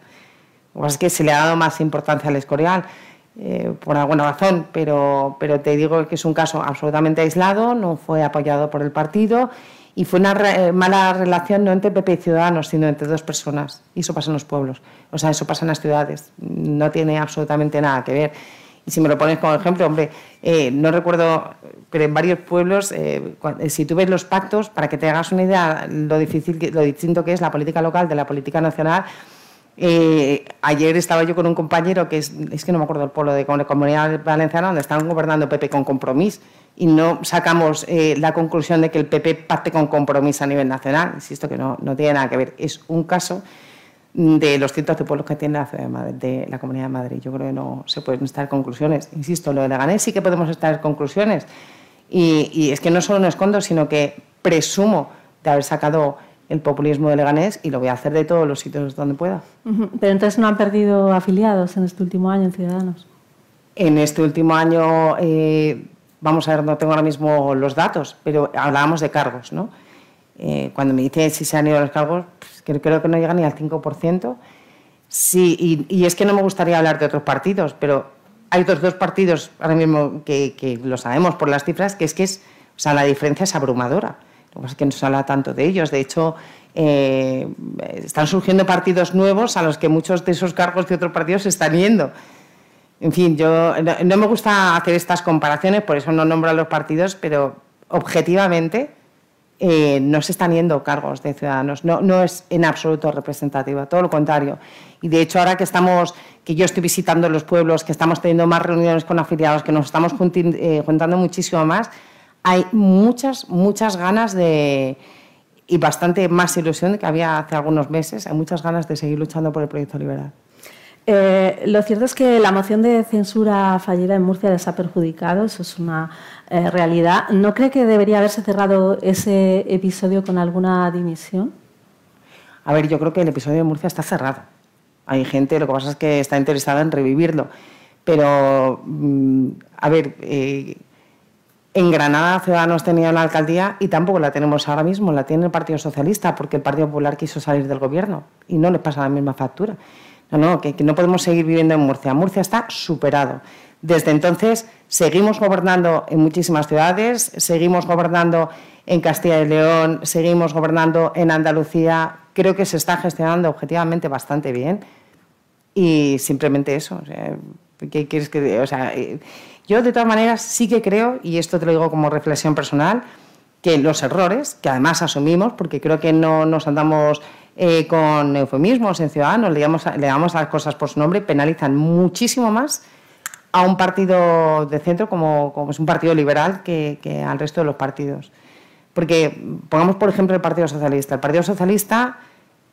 O es que se le ha dado más importancia al Escorial. Eh, por alguna razón, pero, pero te digo que es un caso absolutamente aislado, no fue apoyado por el partido Y fue una eh, mala relación no entre PP y Ciudadanos, sino entre dos personas. Y eso pasa en los pueblos. O sea, eso pasa en las ciudades. No tiene absolutamente nada que ver. Y si me lo pones como ejemplo, hombre, eh, no recuerdo, pero en varios pueblos, eh, si tú ves los pactos, para que te hagas una idea lo, difícil, lo distinto que es la política local de la política nacional, ayer estaba yo con un compañero que es, es que no me acuerdo el pueblo de Comunidad Valenciana, donde estaban gobernando PP con compromiso y no sacamos eh, la conclusión de que el PP pacte con compromiso a nivel nacional. Insisto que no, no tiene nada que ver. Es un caso de los cientos de pueblos que tiene la, ciudad de, Madrid, de la Comunidad de Madrid. Yo creo que no se pueden estar conclusiones. Insisto, lo de Leganés sí que podemos estar conclusiones. Y, y es que no solo no escondo, sino que presumo de haber sacado el populismo de Leganés y lo voy a hacer de todos los sitios donde pueda. Pero entonces no han perdido afiliados en este último año en Ciudadanos. En este último año eh, vamos a ver, no tengo ahora mismo los datos, pero hablábamos de cargos, ¿no? Eh, cuando me dice si se han ido los cargos, pues, creo que no llega ni al 5%. Sí, y, es que no me gustaría hablar de otros partidos, pero hay otros dos partidos ahora mismo que, lo sabemos por las cifras, que es que es, o sea, la diferencia es abrumadora. Lo que pasa es que no se habla tanto de ellos. De hecho, eh, están surgiendo partidos nuevos a los que muchos de esos cargos de otros partidos se están yendo. En fin, yo no, me gusta hacer estas comparaciones, por eso no nombro a los partidos, pero objetivamente eh, no se están yendo cargos de ciudadanos, no, no es en absoluto representativa, todo lo contrario. Y de hecho, ahora que estamos, que yo estoy visitando los pueblos, que estamos teniendo más reuniones con afiliados, que nos estamos eh, juntando muchísimo más, hay muchas, muchas ganas de y bastante más ilusión que había hace algunos meses, hay muchas ganas de seguir luchando por el proyecto liberal. Eh, lo cierto es que la moción de censura fallida en Murcia les ha perjudicado, eso es una eh, realidad. ¿No cree que debería haberse cerrado ese episodio con alguna dimisión? A ver, yo creo que el episodio de Murcia está cerrado. Hay gente, lo que pasa es que está interesada en revivirlo. Pero, mm, a ver, eh, en Granada Ciudadanos tenía una alcaldía y tampoco la tenemos ahora mismo, la tiene el Partido Socialista porque el Partido Popular quiso salir del gobierno y no les pasa la misma factura. No, no, que, no podemos seguir viviendo en Murcia. Murcia está superado. Desde entonces seguimos gobernando en muchísimas ciudades, seguimos gobernando en Castilla y León, seguimos gobernando en Andalucía. Creo que se está gestionando objetivamente bastante bien. Y simplemente eso. ¿Qué quieres que.? O sea, eh, yo de todas maneras sí que creo, y esto te lo digo como reflexión personal, que los errores, que además asumimos, porque creo que no nos andamos eh, con eufemismos en Ciudadanos, le damos, las cosas por su nombre, penalizan muchísimo más a un partido de centro como, como es un partido liberal que, al resto de los partidos. Porque pongamos por ejemplo el Partido Socialista. El Partido Socialista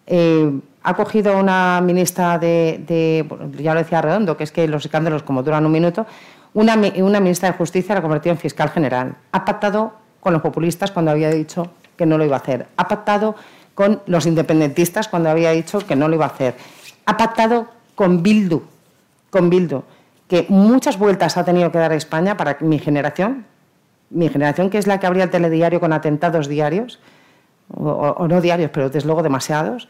eh, ha cogido una ministra de, ya lo decía Redondo, que es que los escándalos como duran un minuto, una, una ministra de Justicia la ha convertido en fiscal general. Ha pactado con los populistas cuando había dicho que no lo iba a hacer. Ha pactado con los independentistas cuando había dicho que no lo iba a hacer. Ha pactado con Bildu, con Bildu, que muchas vueltas ha tenido que dar a España para mi generación, mi generación que es la que abría el telediario con atentados diarios, o, no diarios, pero desde luego demasiados,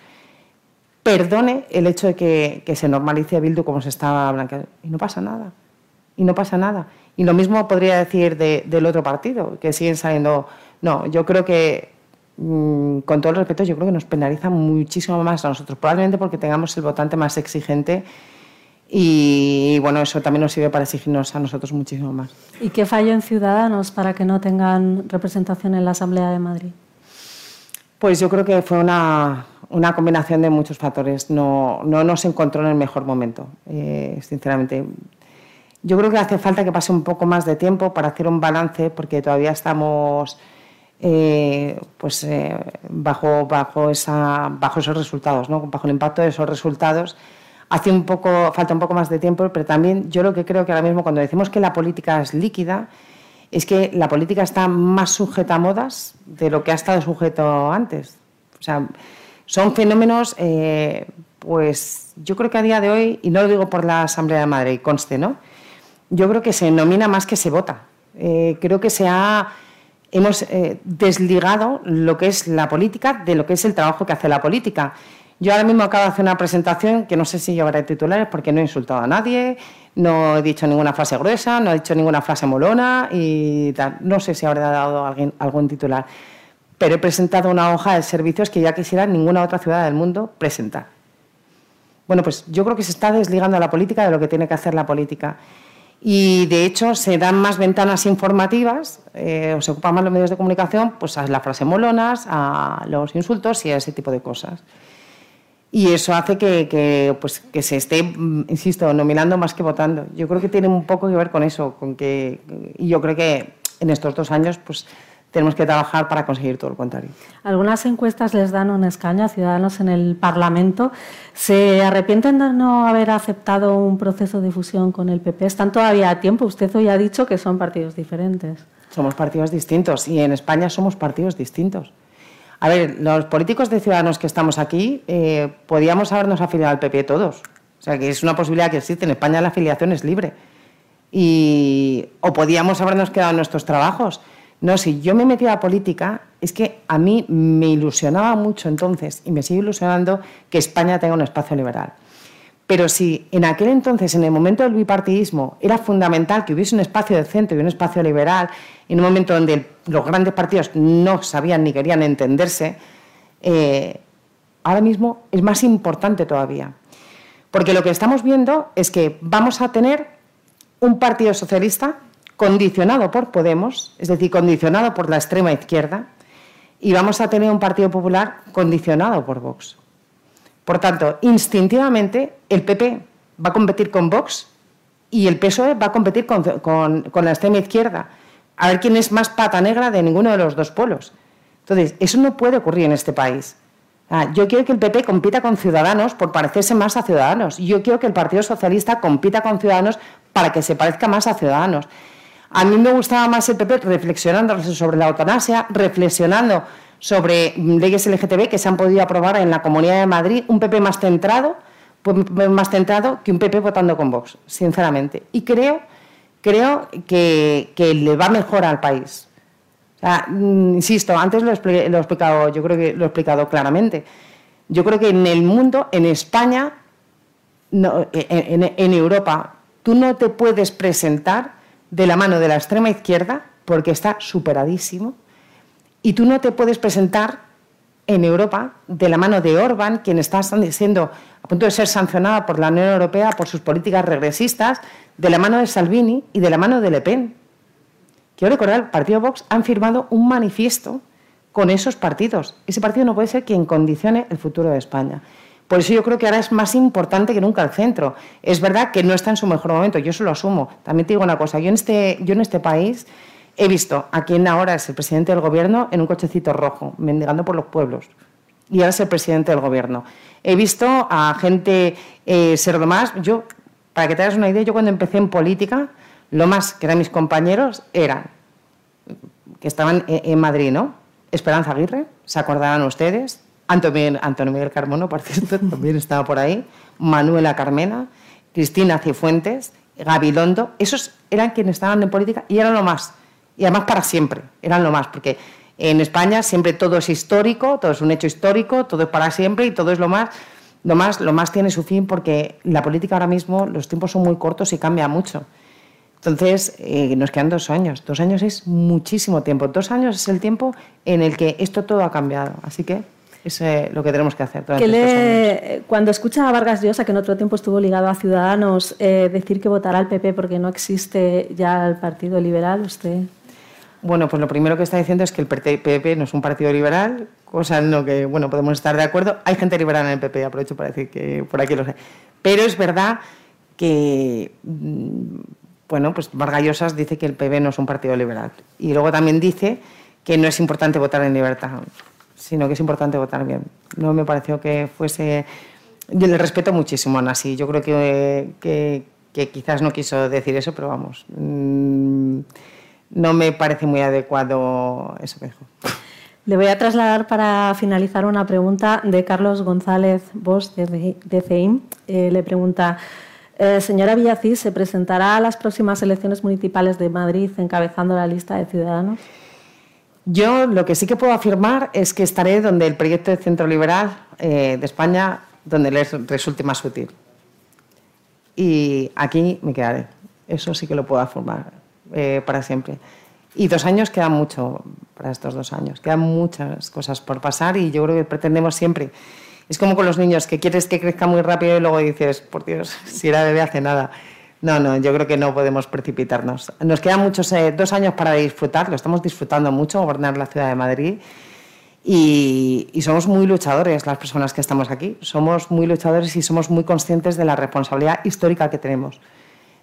perdone el hecho de que, se normalice Bildu como se estaba blanqueando. Y no pasa nada. Y no pasa nada. Y lo mismo podría decir del otro partido, que siguen saliendo. No, yo creo que Mm, con todo el respeto, yo creo que nos penaliza muchísimo más a nosotros, probablemente porque tengamos el votante más exigente y, bueno, eso también nos sirve para exigirnos a nosotros muchísimo más. ¿Y qué falló en Ciudadanos para que no tengan representación en la Asamblea de Madrid? Pues yo creo que fue una, una combinación de muchos factores. No, no nos encontró en el mejor momento, eh, sinceramente. Yo creo que hace falta que pase un poco más de tiempo para hacer un balance, porque todavía estamos eh, pues eh, bajo, bajo, esa, bajo esos resultados, ¿no? bajo el impacto de esos resultados. Hace un poco, falta un poco más de tiempo, pero también yo lo que creo que ahora mismo cuando decimos que la política es líquida, es que la política está más sujeta a modas de lo que ha estado sujeto antes. O sea, son fenómenos, eh, pues yo creo que a día de hoy, y no lo digo por la Asamblea de Madrid, conste, ¿no? Yo creo que se nomina más que se vota. creo que se ha hemos eh, desligado lo que es la política de lo que es el trabajo que hace la política. Yo ahora mismo acabo de hacer una presentación que no sé si llevaré titulares porque no he insultado a nadie, no he dicho ninguna frase gruesa, no he dicho ninguna frase molona y tal. No sé si habré dado alguien, algún titular. pero he presentado una hoja de servicios que ya quisiera ninguna otra ciudad del mundo presentar. Bueno, pues yo creo que se está desligando la política de lo que tiene que hacer la política. Y de hecho se dan más ventanas informativas, eh, o se ocupan más los medios de comunicación, pues a las frases molonas, a los insultos y a ese tipo de cosas. Y eso hace que, pues, que se esté, mm, insisto, nominando más que votando. Yo creo que tiene un poco que ver con eso, con que, y yo creo que en estos dos años, pues tenemos que trabajar para conseguir todo lo contrario. Algunas encuestas les dan un escaño a ciudadanos en el Parlamento. ¿Se arrepienten de no haber aceptado un proceso de fusión con el PP? ¿Están todavía a tiempo? Usted hoy ha dicho que son partidos diferentes. Somos partidos distintos y en España somos partidos distintos. A ver, los políticos de Ciudadanos que estamos aquí, eh, podíamos habernos afiliado al PP todos. O sea, que es una posibilidad que existe. En España la afiliación es libre. Y, o podíamos habernos quedado en nuestros trabajos. No, si yo me metí a la política, es que a mí me ilusionaba mucho entonces, y me sigue ilusionando, que España tenga un espacio liberal. Pero si en aquel entonces, en el momento del bipartidismo, era fundamental que hubiese un espacio de centro y un espacio liberal, en un momento donde los grandes partidos no sabían ni querían entenderse, eh, ahora mismo es más importante todavía. Porque lo que estamos viendo es que vamos a tener un partido socialista condicionado por Podemos, es decir, condicionado por la extrema izquierda, y vamos a tener un Partido Popular condicionado por Vox. Por tanto, instintivamente el PP va a competir con Vox y el PSOE va a competir con, la extrema izquierda, a ver quién es más pata negra de ninguno de los dos polos. Entonces, eso no puede ocurrir en este país. Ah, yo quiero que el PP compita con Ciudadanos por parecerse más a Ciudadanos. Yo quiero que el Partido Socialista compita con Ciudadanos para que se parezca más a Ciudadanos. A mí me gustaba más el PP reflexionando sobre la eutanasia, reflexionando sobre leyes LGTB que se han podido aprobar en la Comunidad de Madrid, un PP más centrado, pues, más centrado que un PP votando con Vox, sinceramente. Y creo, creo que, le va mejor al país. Mm, insisto, antes lo he, explicado, yo creo que lo he explicado claramente. Yo creo que en el mundo, en España, en Europa, tú no te puedes presentar de la mano de la extrema izquierda porque está superadísimo y tú no te puedes presentar en Europa de la mano de Orbán, quien está siendo a punto de ser sancionada por la Unión Europea por sus políticas regresistas, de la mano de Salvini y de la mano de Le Pen. Quiero recordar, el partido Vox han firmado un manifiesto con esos partidos. Ese partido no puede ser quien condicione el futuro de España. Por eso yo creo que ahora es más importante que nunca el centro. Es verdad que no está en su mejor momento, yo eso lo asumo. También te digo una cosa, yo en este, yo en este país he visto a quien ahora es el presidente del gobierno en un cochecito rojo, mendigando por los pueblos. Y ahora es el presidente del gobierno. He visto a gente eh, ser lo más. Yo, para que te hagas una idea, yo cuando empecé en política, lo más que eran mis compañeros eran que estaban en Madrid, ¿no? Esperanza Aguirre, ¿se acordarán ustedes? Antonio, Miguel Carmono, por cierto, también estaba por ahí, Manuela Carmena, Cristina Cifuentes, Gabilondo, esos eran quienes estaban en política y eran lo más, y además para siempre, eran lo más, porque en España siempre todo es histórico, todo es un hecho histórico, todo es para siempre y todo es lo más, lo más, lo más tiene su fin porque la política ahora mismo, los tiempos son muy cortos y cambia mucho. Entonces, eh, nos quedan dos años. Dos años es muchísimo tiempo. Dos años es el tiempo en el que esto todo ha cambiado. Así que es lo que tenemos que hacer. cuando escucha a Vargas Llosa, que en otro tiempo estuvo ligado a Ciudadanos, eh, decir que votará al PP porque no existe ya el Partido Liberal, ¿usted...? Bueno, pues lo primero que está diciendo es que el PP no es un partido liberal, cosa en lo que, bueno, podemos estar de acuerdo. Hay gente liberal en el PP, aprovecho para decir que por aquí lo sé. Pero es verdad que, mm, bueno, pues Vargas Llosa dice que el PP no es un partido liberal. Y luego también dice que no es importante votar en libertad sino que es importante votar bien. No me pareció que fuese... Yo le respeto muchísimo a Nasi, yo creo que, que, quizás no quiso decir eso, pero vamos, mm, no me parece muy adecuado eso que dijo. Le voy a trasladar para finalizar una pregunta de Carlos González Bosch de, CEIM. Eh, le pregunta, eh, señora Villacís, ¿se presentará a las próximas elecciones municipales de Madrid encabezando la lista de ciudadanos? Yo lo que sí que puedo afirmar es que estaré donde el proyecto de Centro Liberal eh, de España, donde les resulte más útil. Y aquí me quedaré. Eso sí que lo puedo afirmar eh, para siempre. Y dos años queda mucho para estos dos años. Quedan muchas cosas por pasar y yo creo que pretendemos siempre. Es como con los niños, que quieres que crezca muy rápido y luego dices, por Dios, si era bebé hace nada. No, no, yo creo que no podemos precipitarnos. Nos quedan muchos, eh, dos años para disfrutar, lo estamos disfrutando mucho, gobernar la ciudad de Madrid. Y, somos muy luchadores las personas que estamos aquí. Somos muy luchadores y somos muy conscientes de la responsabilidad histórica que tenemos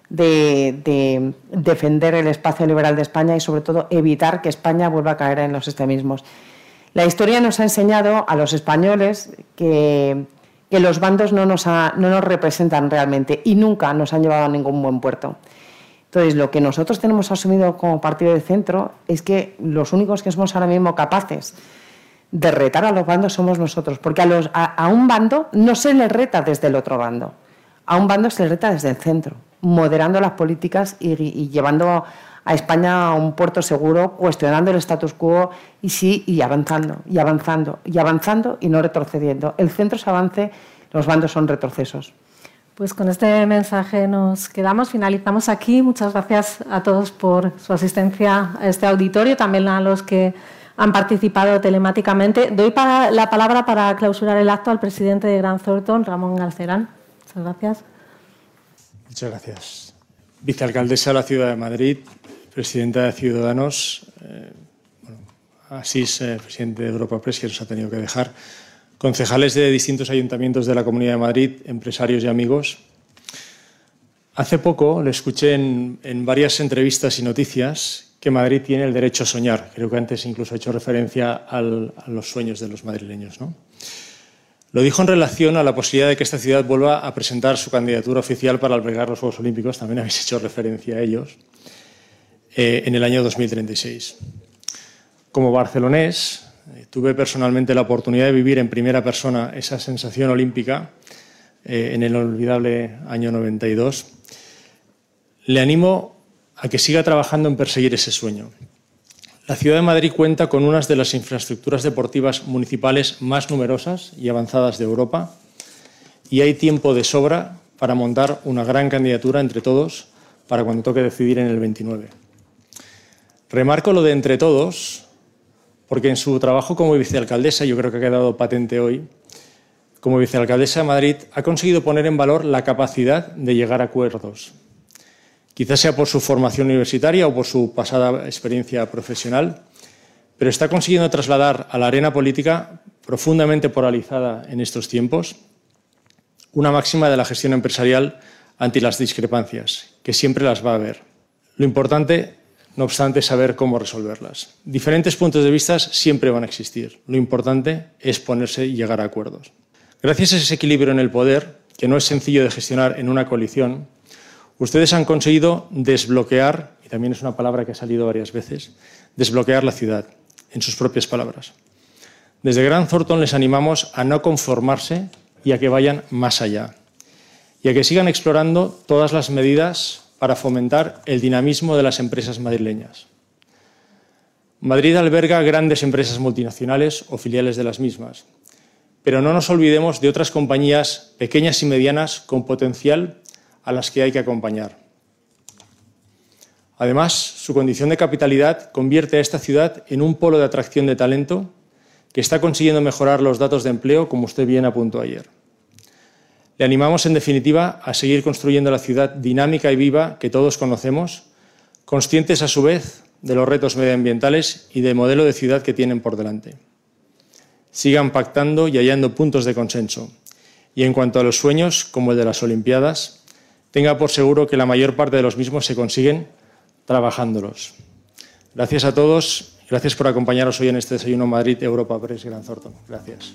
de, defender el espacio liberal de España y sobre todo evitar que España vuelva a caer en los extremismos. La historia nos ha enseñado a los españoles que, que los bandos no nos, no nos representan realmente y nunca nos han llevado a ningún buen puerto. Entonces, lo que nosotros tenemos asumido como partido de centro es que los únicos que somos ahora mismo capaces de retar a los bandos somos nosotros, porque a, un bando no se le reta desde el otro bando, a un bando se le reta desde el centro moderando las políticas y, llevando a España a un puerto seguro, cuestionando el status quo y sí, y avanzando, y avanzando, y avanzando y no retrocediendo. El centro es avance, los bandos son retrocesos. Pues con este mensaje nos quedamos, finalizamos aquí. Muchas gracias a todos por su asistencia a este auditorio, también a los que han participado telemáticamente. Doy para, la palabra para clausurar el acto al presidente de Gran Thornton, Ramón Galcerán. Muchas gracias. Muchas gracias. Vicealcaldesa de la Ciudad de Madrid, presidenta de Ciudadanos, eh, Asís, eh, presidente de Europa Press, que nos ha tenido que dejar, concejales de distintos ayuntamientos de la Comunidad de Madrid, empresarios y amigos. Hace poco le escuché en, varias entrevistas y noticias que Madrid tiene el derecho a soñar. Creo que antes incluso ha hecho referencia a los sueños de los madrileños. ¿no? Lo dijo en relación a la posibilidad de que esta ciudad vuelva a presentar su candidatura oficial para albergar los Juegos Olímpicos, también habéis hecho referencia a ellos, eh, en el año 2036. Como barcelonés, eh, tuve personalmente la oportunidad de vivir en primera persona esa sensación olímpica eh, en el olvidable año 92. Le animo a que siga trabajando en perseguir ese sueño. La ciudad de Madrid cuenta con unas de las infraestructuras deportivas municipales más numerosas y avanzadas de Europa y hay tiempo de sobra para montar una gran candidatura entre todos para cuando toque decidir en el 29. Remarco lo de entre todos porque en su trabajo como vicealcaldesa, yo creo que ha quedado patente hoy, como vicealcaldesa de Madrid ha conseguido poner en valor la capacidad de llegar a acuerdos, Quizás sea por su formación universitaria o por su pasada experiencia profesional, pero está consiguiendo trasladar a la arena política, profundamente polarizada en estos tiempos, una máxima de la gestión empresarial ante las discrepancias, que siempre las va a haber. Lo importante, no obstante, saber cómo resolverlas. Diferentes puntos de vista siempre van a existir. Lo importante es ponerse y llegar a acuerdos. Gracias a ese equilibrio en el poder, que no es sencillo de gestionar en una coalición, Ustedes han conseguido desbloquear, y también es una palabra que ha salido varias veces, desbloquear la ciudad, en sus propias palabras. Desde Gran Thornton les animamos a no conformarse y a que vayan más allá, y a que sigan explorando todas las medidas para fomentar el dinamismo de las empresas madrileñas. Madrid alberga grandes empresas multinacionales o filiales de las mismas, pero no nos olvidemos de otras compañías pequeñas y medianas con potencial a las que hay que acompañar. Además, su condición de capitalidad convierte a esta ciudad en un polo de atracción de talento que está consiguiendo mejorar los datos de empleo, como usted bien apuntó ayer. Le animamos, en definitiva, a seguir construyendo la ciudad dinámica y viva que todos conocemos, conscientes a su vez de los retos medioambientales y del modelo de ciudad que tienen por delante. Sigan pactando y hallando puntos de consenso. Y en cuanto a los sueños, como el de las Olimpiadas, tenga por seguro que la mayor parte de los mismos se consiguen trabajándolos. Gracias a todos. Gracias por acompañaros hoy en este desayuno Madrid Europa Press Gran Thornton. Gracias.